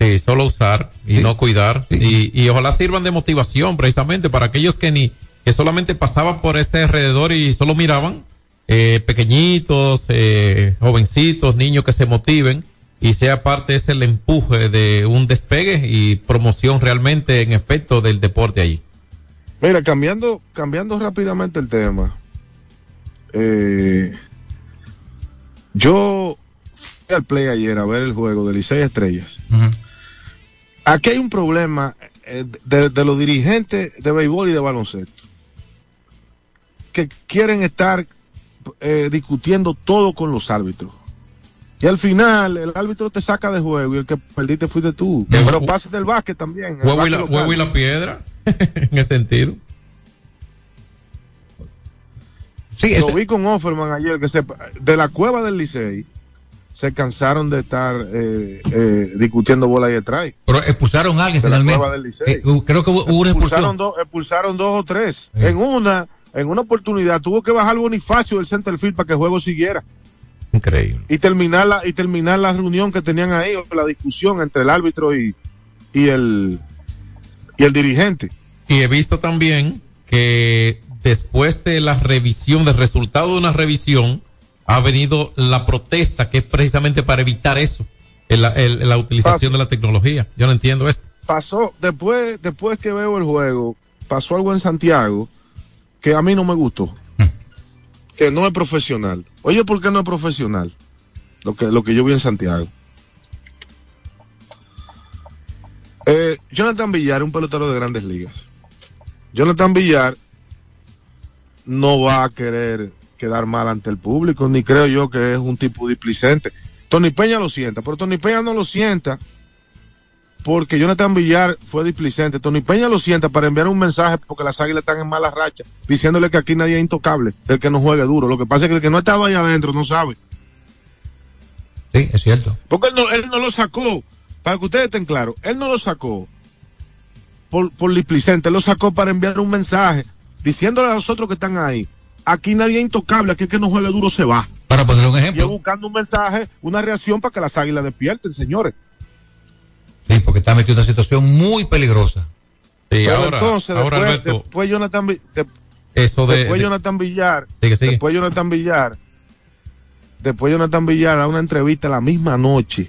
Sí, solo usar y no cuidar. Y, y ojalá sirvan de motivación precisamente para aquellos que ni, que solamente pasaban por este alrededor y solo miraban, eh, pequeñitos, eh, jovencitos, niños que se motiven y sea parte ese el empuje de un despegue y promoción realmente en efecto del deporte allí. Mira, cambiando, cambiando rápidamente el tema. eh, yo fui al play ayer a ver el juego de Licey Estrellas. Aquí hay un problema eh, de, de los dirigentes de béisbol y de baloncesto que quieren estar eh, discutiendo todo con los árbitros. Y al final el árbitro te saca de juego y el que perdiste fuiste tú. Pero pase del básquet también. Huevo y, la, básquet local. huevo y la piedra, en ese sentido. Sí, Lo vi con Offerman ayer, que se, de la cueva del Licey se cansaron de estar eh, eh, discutiendo bola y strike. Pero expulsaron a alguien De la finalmente. cueva del Licey. Eh, creo que hubo, hubo una expulsaron, expulsión. dos, expulsaron dos o tres. En una, en una oportunidad tuvo que bajar Bonifacio del center field para que el juego siguiera. Increíble. Y terminar la, y terminar la reunión que tenían ahí, o la discusión entre el árbitro y, y el y el dirigente. Y he visto también que después de la revisión, del resultado de una revisión, ha venido la protesta, que es precisamente para evitar eso, el- el- la utilización de la tecnología. Yo no entiendo esto. Pasó, después, después que veo el juego, pasó algo en Santiago que a mí no me gustó. Que no es profesional. Oye, ¿por qué no es profesional? Lo que, lo que yo vi en Santiago. Eh, Jonathan Villar es un pelotero de grandes ligas. Jonathan Villar no va a querer quedar mal ante el público, ni creo yo que es un tipo displicente. Tony Peña lo sienta, pero Tony Peña no lo sienta porque Jonathan Villar fue displicente. Tony Peña lo sienta para enviar un mensaje porque las águilas están en mala racha, diciéndole que aquí nadie es intocable, el que no juegue duro. Lo que pasa es que el que no estaba ahí adentro no sabe. Sí, es cierto. Porque él no, él no lo sacó, para que ustedes estén claros, él no lo sacó por, por displicente, él lo sacó para enviar un mensaje diciéndole a los otros que están ahí, aquí nadie es intocable, aquí el que no juegue duro se va. Para poner un Y ejemplo. buscando un mensaje, una reacción para que las águilas despierten, señores. Sí, porque está metido en una situación muy peligrosa. Sí, Pero ahora, entonces, ahora después, Alberto, después Jonathan, Vi- de- eso de, después de- Jonathan Villar, Sigue, sigue. después Jonathan Villar, después Jonathan Villar a una entrevista la misma noche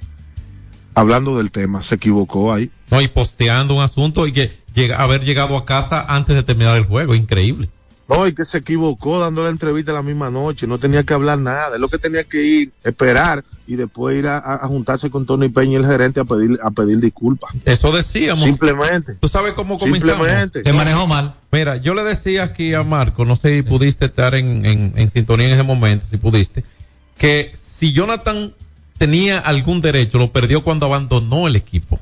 hablando del tema, se equivocó ahí. no, y posteando un asunto y que llega, haber llegado a casa antes de terminar el juego, increíble. No, y que se equivocó dando la entrevista la misma noche, no tenía que hablar nada, es lo que tenía que ir, esperar y después ir a, juntarse con Tony Peña y el gerente a pedir a pedir disculpas. Eso decíamos. Simplemente. ¿Tú sabes cómo comenzamos? Simplemente. Se manejó mal. Mira, yo le decía aquí a Marco, no sé si pudiste estar en, en, en sintonía en ese momento, si pudiste, que si Jonathan tenía algún derecho, lo perdió cuando abandonó el equipo.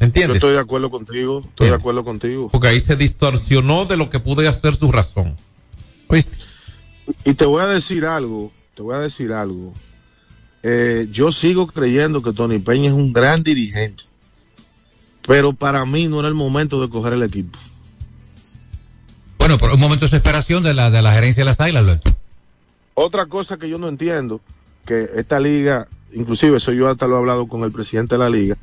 Yo ¿Entiendes? estoy de acuerdo contigo, estoy Bien. de acuerdo contigo. Porque ahí se distorsionó de lo que pudo ser su razón. ¿Oíste? Y te voy a decir algo, te voy a decir algo. Eh, yo sigo creyendo que Tony Peña es un gran dirigente, pero para mí no era el momento de coger el equipo. Bueno, por un momento de desesperación de la, de la gerencia de las águilas, Alberto. Otra cosa que yo no entiendo, que esta liga, inclusive eso yo hasta lo he hablado con el presidente de la liga,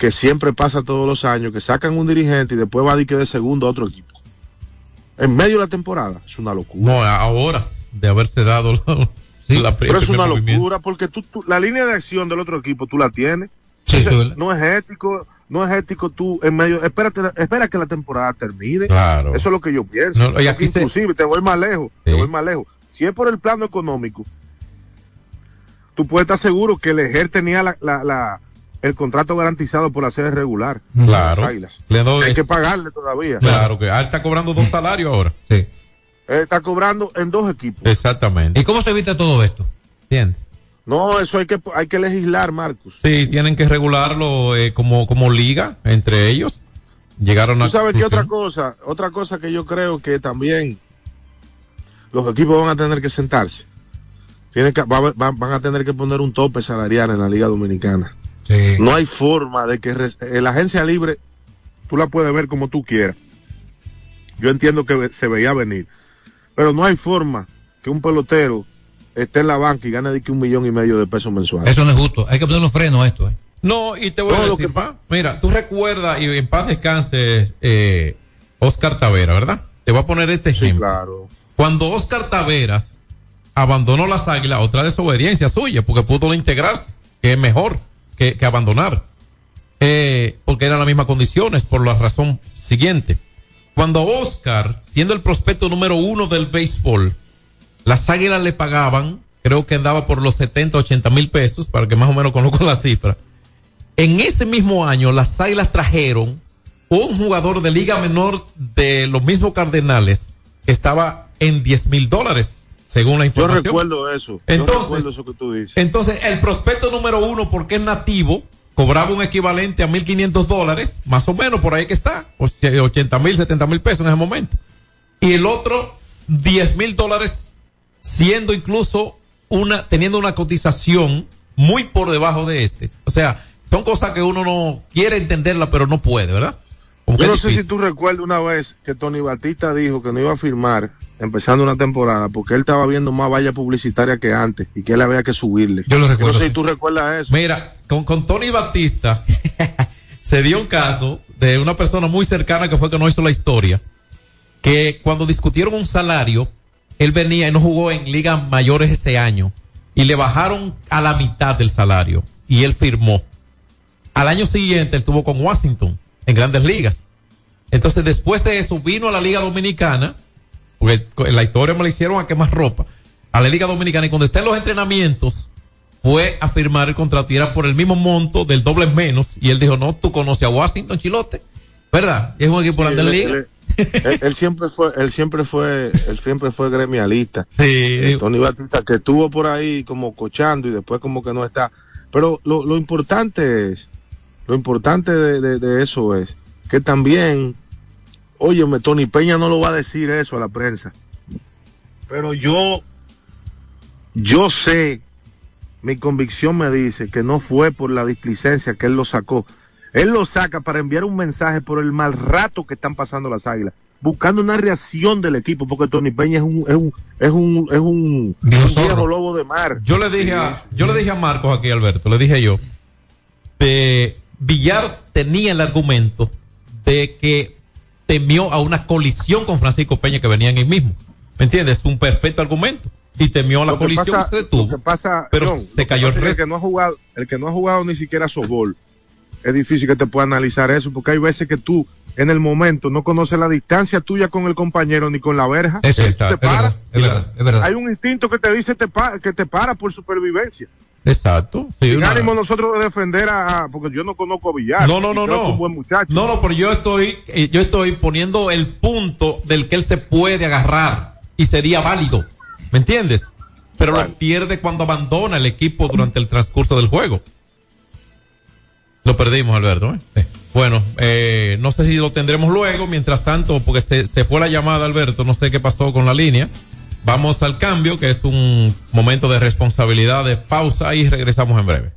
que siempre pasa todos los años, que sacan un dirigente y después va a que de segundo a otro equipo. En medio de la temporada, es una locura. No, a horas de haberse dado la, la Pero es una movimiento. locura porque tú, tú- la línea de acción del otro equipo tú la tienes. Sí, Entonces, sí, no es ético, no es ético tú en medio, espérate, espera que la temporada termine. Claro. Eso es lo que yo pienso. No, y aquí se- inclusive te voy más lejos, te Sí. voy más lejos. Si es por el plano económico, tú puedes estar seguro que el EGER tenía la, la, la- el contrato garantizado por la sede regular. Claro. Las Águilas. Le doy- Hay que pagarle todavía. Claro que ah, él está cobrando dos salarios ahora. Sí. Eh, está cobrando en dos equipos. Exactamente. ¿Y cómo se evita todo esto? ¿Entiendes? No, eso hay que, hay que legislar, Marcos. Sí, tienen que regularlo eh, como, como liga entre ellos. Llegaron a. ¿Tú sabes qué otra cosa? Otra cosa que yo creo que también los equipos van a tener que sentarse. Tienen que, van a tener que poner un tope salarial en la Liga Dominicana. Sí. No hay forma de que eh, la agencia libre tú la puedes ver como tú quieras. Yo entiendo que se veía venir, pero no hay forma que un pelotero esté en la banca y gane de que un millón y medio de pesos mensuales. Eso no es justo. Hay que poner un freno a esto. ¿eh? No, y te voy No, a lo decir, pa, mira, tú recuerdas, y en paz descanse, eh, Oscar Tavera, ¿verdad? Te voy a poner este ejemplo. Claro. Cuando Oscar Taveras abandonó las águilas, otra desobediencia suya, porque pudo no integrarse, que es mejor que, abandonar. Eh, porque eran las mismas condiciones, por la razón siguiente. Cuando Oscar, siendo el prospecto número uno del béisbol, las águilas le pagaban, creo que andaba por los 70, 80 mil pesos, para que más o menos conozcan la cifra. En ese mismo año, las águilas trajeron un jugador de liga menor de los mismos Cardenales que estaba en 10 mil dólares, según la Yo información. recuerdo eso. Yo Entonces- recuerdo eso que tú dices. Entonces, el prospecto número uno, porque es nativo, cobraba un equivalente a 1.500 dólares, más o menos por ahí que está, o sea, 80 mil, 70 mil pesos en ese momento. Y el otro, 10 mil dólares, siendo incluso una, teniendo una cotización muy por debajo de este. O sea, son cosas que uno no quiere entenderla, pero no puede, ¿verdad? Como Yo no sé si tú recuerdas una vez que Tony Batista dijo que no iba a firmar empezando una temporada porque él estaba viendo más valla publicitaria que antes y que él había que subirle. Yo lo recuerdo, No sé si tú recuerdas eso. Mira, con, con Tony Batista se dio un caso de una persona muy cercana que fue que no hizo la historia, que cuando discutieron un salario, él venía y no jugó en ligas mayores ese año y le bajaron a la mitad del salario y él firmó. Al año siguiente él estuvo con Washington en grandes ligas. Entonces después de eso vino a la Liga Dominicana, porque en la historia me la hicieron a quemar ropa, a la Liga Dominicana y cuando está en los entrenamientos fue a firmar el contrato y era por el mismo monto del doble menos y él dijo, no, tú conoces a Washington Chilote, ¿verdad? Es un equipo de la liga. él- él- él siempre fue, él siempre fue, él siempre fue gremialista. Sí. Tony Batista que estuvo por ahí como cochando y después como que no está. Pero lo, lo importante es, lo importante de, de- de eso es que también, óyeme, Tony Peña no lo va a decir eso a la prensa. Pero yo, yo sé, mi convicción me dice que no fue por la displicencia que él lo sacó. Él lo saca para enviar un mensaje por el mal rato que están pasando las águilas, buscando una reacción del equipo, porque Tony Peña es un, es un, es un, es un, Viejo un viejo lobo de mar. Yo le dije a, yo le dije a Marcos aquí, Alberto, le dije yo, de Villar tenía el argumento de que temió a una colisión con Francisco Peña que venían ahí mismo. ¿Me entiendes? Es un perfecto argumento. Y temió a la colisión pasa- y se detuvo. Lo que pasa, pero John, se cayó el resto. El que no ha jugado, el que no ha jugado ni siquiera softball, es difícil que te pueda analizar eso, porque hay veces que tú, en el momento, no conoces la distancia tuya con el compañero ni con la verja. Es Tú cierto, te es verdad, paras. es verdad, es verdad. Hay un instinto que te dice te pa- que te para por supervivencia. Exacto. Sí, Sin una- ánimo nosotros de defender a, porque yo no conozco a Villar. No, no, no, no. es un buen muchacho. No, no, pero yo estoy, eh, yo estoy poniendo el punto del que él se puede agarrar y sería válido. ¿Me entiendes? Pero lo pierde cuando abandona el equipo durante el transcurso del juego. Lo perdimos, Alberto. ¿eh? Bueno, eh, no sé si lo tendremos luego. Mientras tanto, porque se, se fue la llamada, Alberto, no sé qué pasó con la línea. Vamos al cambio, que es un momento de responsabilidad, de pausa y regresamos en breve.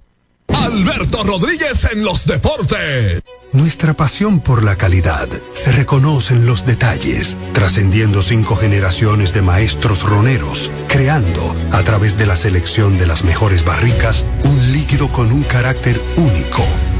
Alberto Rodríguez en los deportes. Nuestra pasión por la calidad se reconoce en los detalles, trascendiendo cinco generaciones de maestros roneros, creando, a través de la selección de las mejores barricas, un líquido con un carácter único,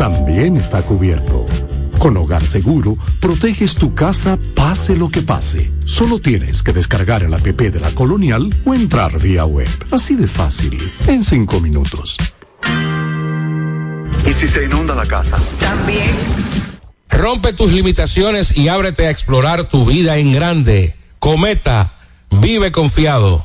También está cubierto. Con Hogar Seguro, proteges tu casa pase lo que pase. Solo tienes que descargar el app de la Colonial o entrar vía web. Así de fácil, en cinco minutos. ¿Y si se inunda la casa? También. Rompe tus limitaciones y ábrete a explorar tu vida en grande. Cometa, vive confiado.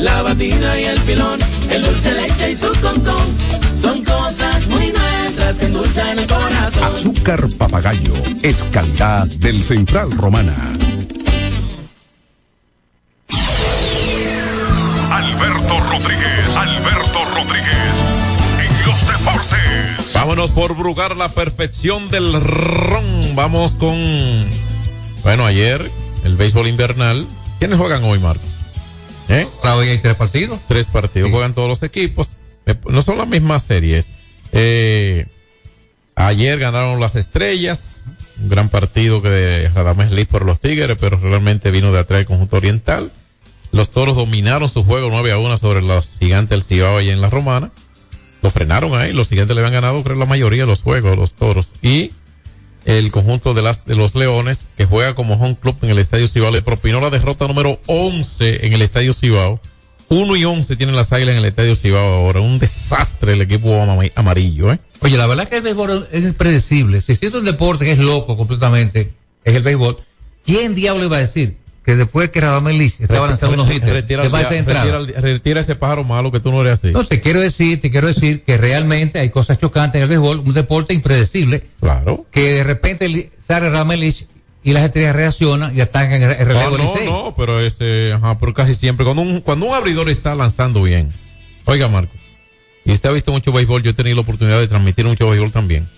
la batida y el filón, el dulce leche y su concón. Son cosas muy nuestras que endulzan el corazón. Azúcar papagayo es calidad del Central Romana. Alberto Rodríguez, Alberto Rodríguez, en los deportes. Vámonos por Brugar la perfección del ron. Vamos con. Bueno, ayer, el béisbol invernal. ¿Quiénes juegan hoy, Marco? ¿Eh? Hoy hay tres partidos. Tres partidos. Juegan todos los equipos. Eh, No son las mismas series. Eh, ayer ganaron las estrellas. Un gran partido que de Radamés Liz por los Tigres, pero realmente vino de atrás el conjunto oriental. Los toros dominaron su juego 9 a 1 sobre los gigantes del Cibao allá en la Romana. Lo frenaron ahí. Los gigantes le habían ganado, creo, la mayoría de los juegos, los toros. Y el conjunto de, las, de los Leones, que juega como home club en el Estadio Cibao, le propinó la derrota número 11 en el Estadio Cibao. 1 y 11 tienen las águilas en el Estadio Cibao ahora. Un desastre el equipo ama- amarillo, ¿eh? Oye, la verdad que el béisbol es impredecible. Si existe un deporte que es loco completamente, es el béisbol. ¿Quién diablo iba a decir que después que Radamel Lich estaba lanzando unos hits, Retira, retira retira ese pájaro malo que tú no eres así. No, te quiero decir, te quiero decir que realmente hay cosas chocantes en el béisbol, un deporte impredecible, Claro. que de repente sale Radamel Lich y las estrellas reaccionan y atacan el, el relevo no, Licey. no, pero este, ajá, pero casi siempre, cuando un, cuando un abridor está lanzando bien. Oiga, Marco, y usted ha visto mucho béisbol, yo he tenido la oportunidad de transmitir mucho béisbol también.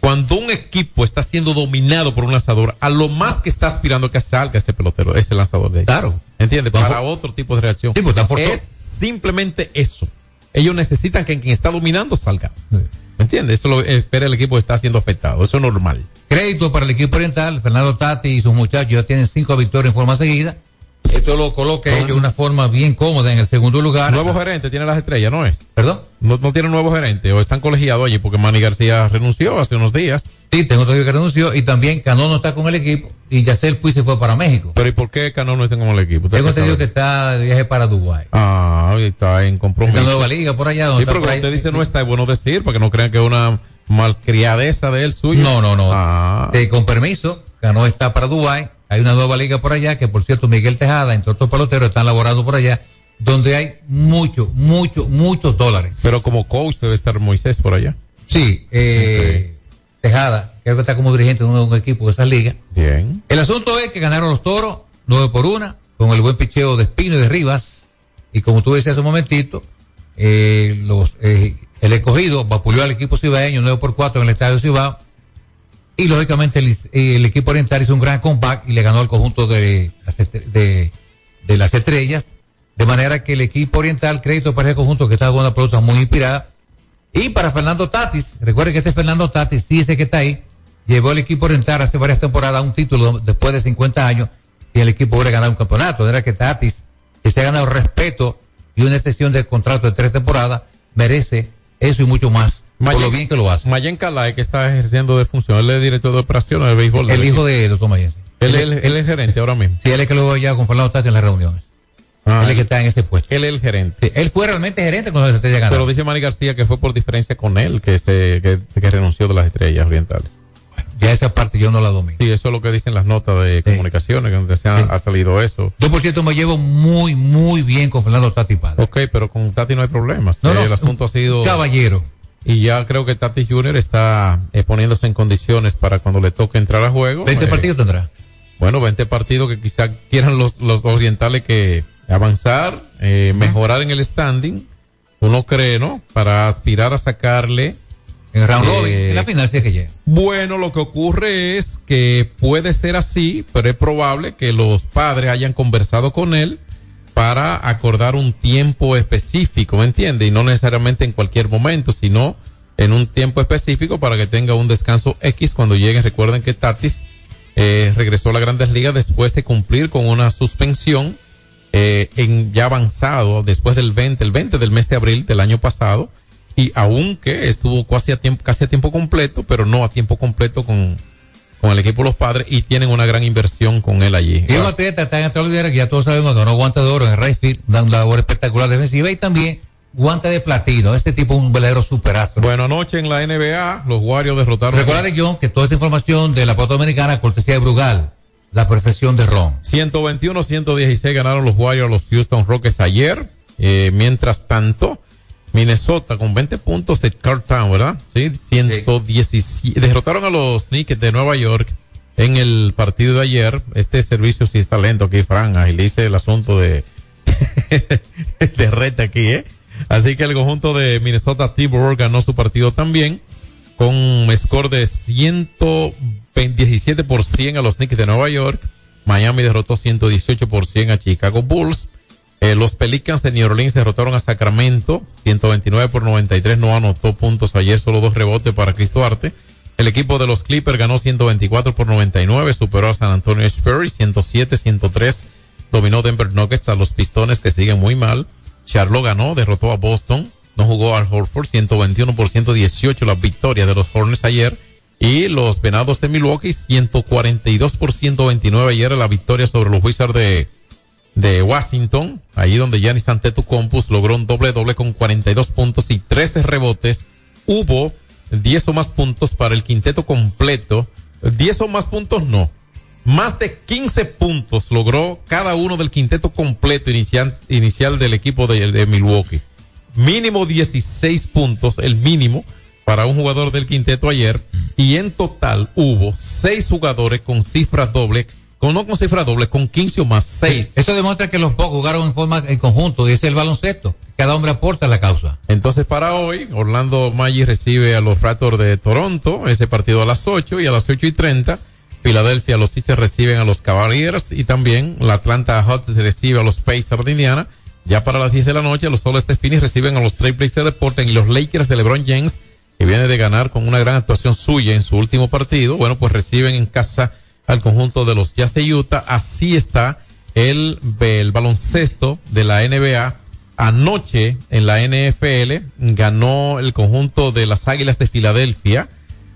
Cuando un equipo está siendo dominado por un lanzador, a lo más que está aspirando que salga ese pelotero, ese lanzador de ahí. Claro. ¿Entiendes? Para otro tipo de reacción. Sí, pues, es simplemente eso. Ellos necesitan que quien está dominando salga. ¿Me entiendes? Eso lo espera el equipo que está siendo afectado. Eso es normal. Crédito para el equipo oriental, Fernando Tati y sus muchachos ya tienen cinco victorias en forma seguida. Esto lo coloca ellos de una forma bien cómoda en el segundo lugar. Nuevo gerente tiene las estrellas, ¿no es? ¿Perdón? No, no tiene nuevo gerente o están colegiados allí porque Manny García renunció hace unos días. Sí, tengo todavía que renunció y también Cano no está con el equipo y Yacel Puy se fue para México. Pero ¿y por qué Cano no está con el equipo? ¿Usted Tengo entendido que está de viaje para Dubái. Ah, está en compromiso. Esta nueva liga por allá donde Sí, está pero ahí. usted dice no está, es bueno decir para que no crean que es una malcriadeza de él suya. No, no, no. Ah. Eh, con permiso, Cano está para Dubái. Hay una nueva liga por allá que, por cierto, Miguel Tejada, entre otros peloteros, están laborando por allá, donde hay muchos, muchos, muchos dólares. Pero como coach debe estar Moisés por allá. Sí, eh, Tejada, creo que está como dirigente de un, un equipo de esas ligas. Bien. El asunto es que ganaron los toros, 9 por 1, con el buen picheo de Espino y de Rivas. Y como tú decías hace un momentito, eh, los, eh, el escogido vapuleó al equipo cibaeño 9 por 4 en el estadio Cibao. Y lógicamente el, equipo oriental hizo un gran comeback y le ganó al conjunto de las, estrellas. De manera que el equipo oriental, crédito para ese conjunto que está con una pelota muy inspirada. Y para Fernando Tatis, recuerden que este Fernando Tatis, sí ese que está ahí, llevó al equipo oriental hace varias temporadas un título después de 50 años y el equipo hubiera ganado un campeonato. De manera que Tatis, que se ha ganado respeto y una extensión de contrato de tres temporadas, merece eso y mucho más. Por lo bien que lo hace. Mayen Calay, que está ejerciendo de función, él es director de operaciones de béisbol. El hijo de Doctor Mayense. Él, él- él es gerente ahora mismo. Sí, él es que lo ya con Fernando Tatis en las reuniones. Ah, él es que está en ese puesto. Él es el gerente. Sí, él fue realmente gerente cuando las estrellas ganaron. Pero dice Manny García que fue por diferencia con él que se que, que renunció de las estrellas orientales. Ya esa parte yo no la domino. Sí, eso es lo que dicen las notas de comunicaciones, que donde se ha, ha salido eso. Yo, por cierto, me llevo muy, muy bien con Fernando Tati Padre. Ok, pero con Tati no hay problemas. No, no, el asunto ha sido. Caballero. Y ya creo que Tati Junior está eh, poniéndose en condiciones para cuando le toque entrar a juego. 20 Eh, partidos tendrá. Bueno, 20 partidos que quizá quieran los, los orientales que avanzar, eh, mejorar en el standing, uno cree, ¿no? Para aspirar a sacarle. En round eh, robin, en la final sí es que llega. Bueno, lo que ocurre es que puede ser así, pero es probable que los padres hayan conversado con él para acordar un tiempo específico, ¿me entiende? Y no necesariamente en cualquier momento, sino en un tiempo específico para que tenga un descanso X cuando lleguen. Recuerden que Tatis eh, regresó a las grandes ligas después de cumplir con una suspensión eh, en ya avanzado después del 20, el 20 del mes de abril del año pasado y aunque estuvo casi a tiempo, casi a tiempo completo, pero no a tiempo completo con, con el equipo de los padres y tienen una gran inversión con él allí. Y un atleta está en extraordinario que ya todos sabemos que ganó guante de oro en right field, dando una labor espectacular defensiva y también guante de platino. Este tipo es un verdadero superastro. Bueno, anoche en la NBA, los Warriors derrotaron. Recuerda, John, que toda esta información de la pelota dominicana, cortesía de Brugal, la profesión de Ron. 121-116 ganaron los Warriors a los Houston Rockets ayer. Eh, mientras tanto, Minnesota con 20 puntos de Cartown, ¿verdad? Sí, 117. Derrotaron a los Knicks de Nueva York en el partido de ayer. Este servicio sí está lento aquí, Fran. Agilice el asunto de, de reta aquí, ¿eh? Así que el conjunto de Minnesota Timberwolves ganó su partido también con un score de 117 por 100 a los Knicks de Nueva York. Miami derrotó 118 por 100 a Chicago Bulls. Eh, los Pelicans de New Orleans derrotaron a Sacramento 129 por 93. No anotó puntos ayer, solo dos rebotes para Cristo Arte. El equipo de los Clippers ganó 124 por 99, superó a San Antonio Spurs 107-103. Dominó Denver Nuggets a los Pistones que siguen muy mal. Charlotte ganó, derrotó a Boston. No jugó al Horford 121 por 118 la victoria de los Hornets ayer. Y los Venados de Milwaukee 142 por 129 ayer la victoria sobre los Wizards de, de Washington. Ahí donde Giannis Antetokounmpo logró un doble doble con 42 puntos y 13 rebotes. Hubo 10 o más puntos para el quinteto completo. 10 o más puntos no. Más de 15 puntos logró cada uno del quinteto completo inicial, inicial del equipo de, Milwaukee. Mínimo 16 puntos, el mínimo para un jugador del quinteto ayer. Y en total hubo seis jugadores con cifras dobles, con no con cifras dobles, con 15 o más, seis. Eso demuestra que los pocos jugaron en forma en conjunto y ese es el baloncesto. Cada hombre aporta la causa. Entonces para hoy, Orlando Maggi recibe a los Raptors de Toronto, ese partido a las 8 y a las 8 y 30. Filadelfia, los Sixers reciben a los Cavaliers y también la Atlanta Hawks recibe a los Pacers de Indiana. Ya para las 10 de la noche, los Soles de Phoenix reciben a los Trailblazers de Portland y los Lakers de LeBron James, que viene de ganar con una gran actuación suya en su último partido. Bueno, pues reciben en casa al conjunto de los Jazz de Utah. Así está el, el baloncesto de la NBA. Anoche en la NFL ganó el conjunto de las Águilas de Filadelfia,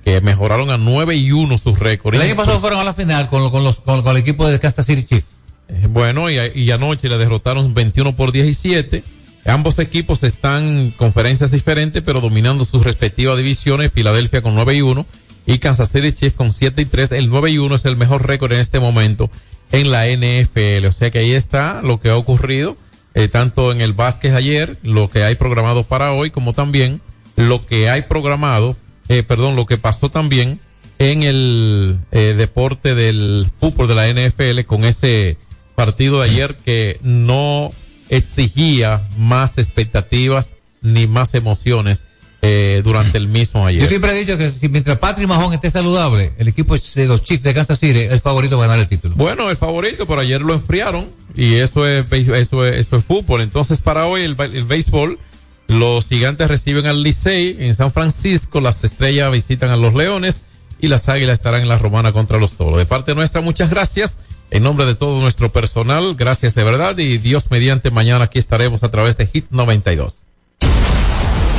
que mejoraron a 9 y 1 sus récords. El año pasado fueron a la final con, con, los, con, con el equipo de Kansas City Chiefs. Eh, Bueno, y, y anoche le derrotaron 21 por 17. Ambos equipos están en conferencias diferentes, pero dominando sus respectivas divisiones. Filadelfia con 9 y 1 y Kansas City Chiefs con 7 y 3. El 9 y 1 es el mejor récord en este momento en la NFL. O sea que ahí está lo que ha ocurrido, eh, tanto en el básquet ayer, lo que hay programado para hoy, como también lo que hay programado, eh, perdón, lo que pasó también en el eh, deporte del fútbol de la NFL con ese partido de ayer que no exigía más expectativas ni más emociones eh, durante el mismo ayer. Yo siempre he dicho que si mientras Patrick Mahon esté saludable, el equipo de los Chiefs de Kansas City es favorito para ganar el título. Bueno, el favorito, pero ayer lo enfriaron y eso es eso es, eso es fútbol. Entonces, para hoy el, el béisbol, los gigantes reciben al Licey en San Francisco, las estrellas visitan a los Leones y las águilas estarán en la romana contra los toros. De parte nuestra, muchas gracias. En nombre de todo nuestro personal, gracias de verdad y Dios mediante mañana aquí estaremos a través de Hit 92.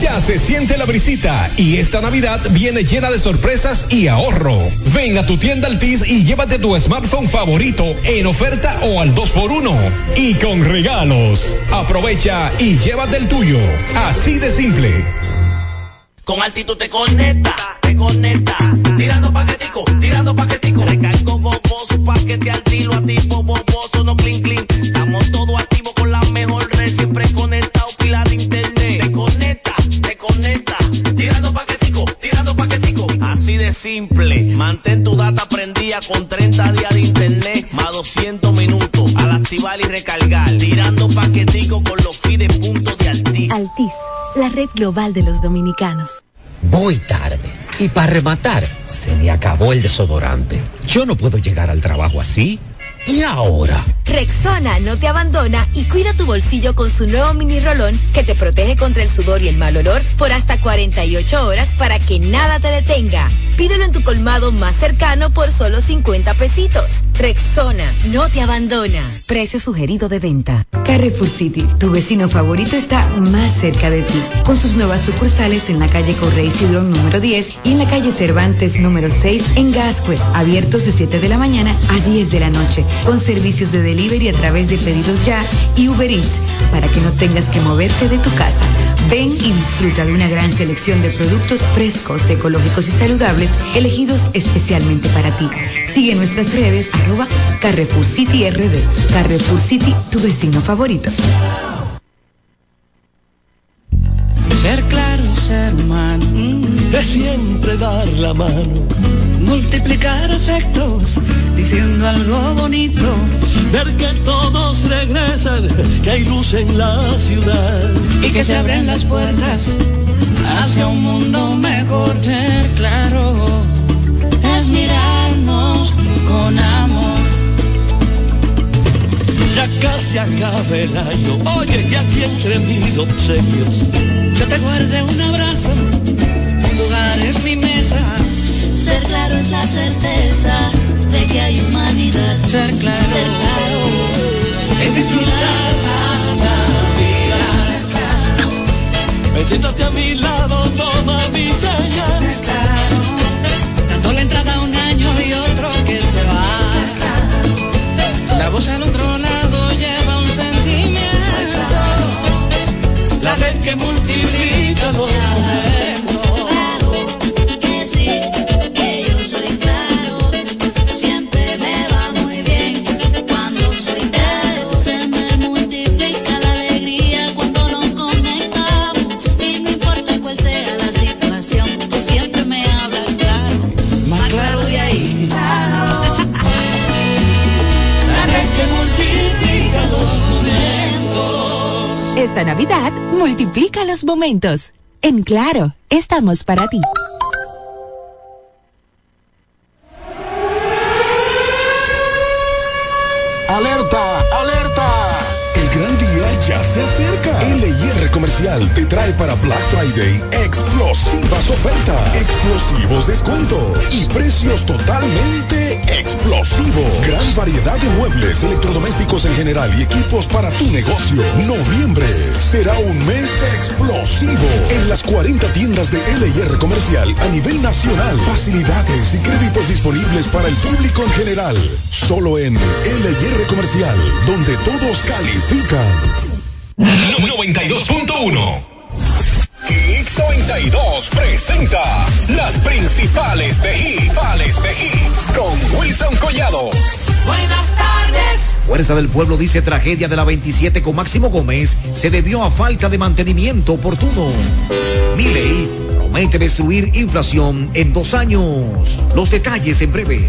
Ya se siente la brisita y esta Navidad viene llena de sorpresas y ahorro. Ven a tu tienda Altis y llévate tu smartphone favorito en oferta o al 2x1 y con regalos. Aprovecha y llévate el tuyo. Así de simple. Con altitud te conecta, te conecta. Tirando paquetico, tirando paquetico. Recargo gogoso, paquete al tiro, activo, no clean clean. Estamos todos activos con la mejor red, siempre conectado, Tirando paquetico, tirando paquetico. Así de simple. Mantén tu data prendida con 30 días de internet, más 200 minutos. Al activar y recargar. Tirando paquetico con los pide puntos de Altis. Altis, la red global de los dominicanos. Voy tarde. Y para rematar, se me acabó el desodorante. Yo no puedo llegar al trabajo así. ¿Y ahora? Rexona no te abandona y cuida tu bolsillo con su nuevo mini rolón que te protege contra el sudor y el mal olor por hasta 48 horas para que nada te detenga. Pídelo en tu colmado más cercano por solo 50 pesitos. Rexona no te abandona. Precio sugerido de venta. Carrefour City, tu vecino favorito está más cerca de ti, con sus nuevas sucursales en la calle Correy Cidrón número 10 y en la calle Cervantes número 6 en Gascue, abiertos de 7 de la mañana a 10 de la noche, con servicios de delivery a través de pedidos ya y Uber Eats, para que no tengas que moverte de tu casa. Ven y disfruta de una gran selección de productos frescos, ecológicos y saludables, elegidos especialmente para ti. Sigue nuestras redes, arroba Carrefour City RD. Carrefour City, tu vecino favorito. Ser claro y ser humano es siempre dar la mano. Multiplicar afectos diciendo algo bonito. Ver que todos regresan, que hay luz en la ciudad. Y que se abren las puertas hacia un mundo mejor. Ser claro es mirarnos con amor. Ya casi acaba el año. Oye, ya aquí entre mil obsequios. Yo te guardé un abrazo. Tu lugar es mi mesa. Ser claro es la certeza de que hay humanidad. Ser claro, Ser claro es disfrutar la vida. Ven, siéntate a mi lado, toma mi señal. Dando la entrada a un año y otro que se va. La voz al otro lado lleva un sentimiento. La red que multiplica los momentos. En Claro, estamos para ti. LIR Comercial te trae para Black Friday explosivas ofertas, explosivos descuentos y precios totalmente explosivos. Gran variedad de muebles, electrodomésticos en general y equipos para tu negocio. Noviembre será un mes explosivo en las 40 tiendas de LIR Comercial a nivel nacional. Facilidades y créditos disponibles para el público en general. Solo en LIR Comercial, donde todos califican. 92.1 X92 presenta las principales de hits, de hits con Wilson Collado. Buenas tardes. Fuerza del Pueblo dice tragedia de la 27 con Máximo Gómez se debió a falta de mantenimiento oportuno. Miley promete destruir inflación en dos años. Los detalles en breve.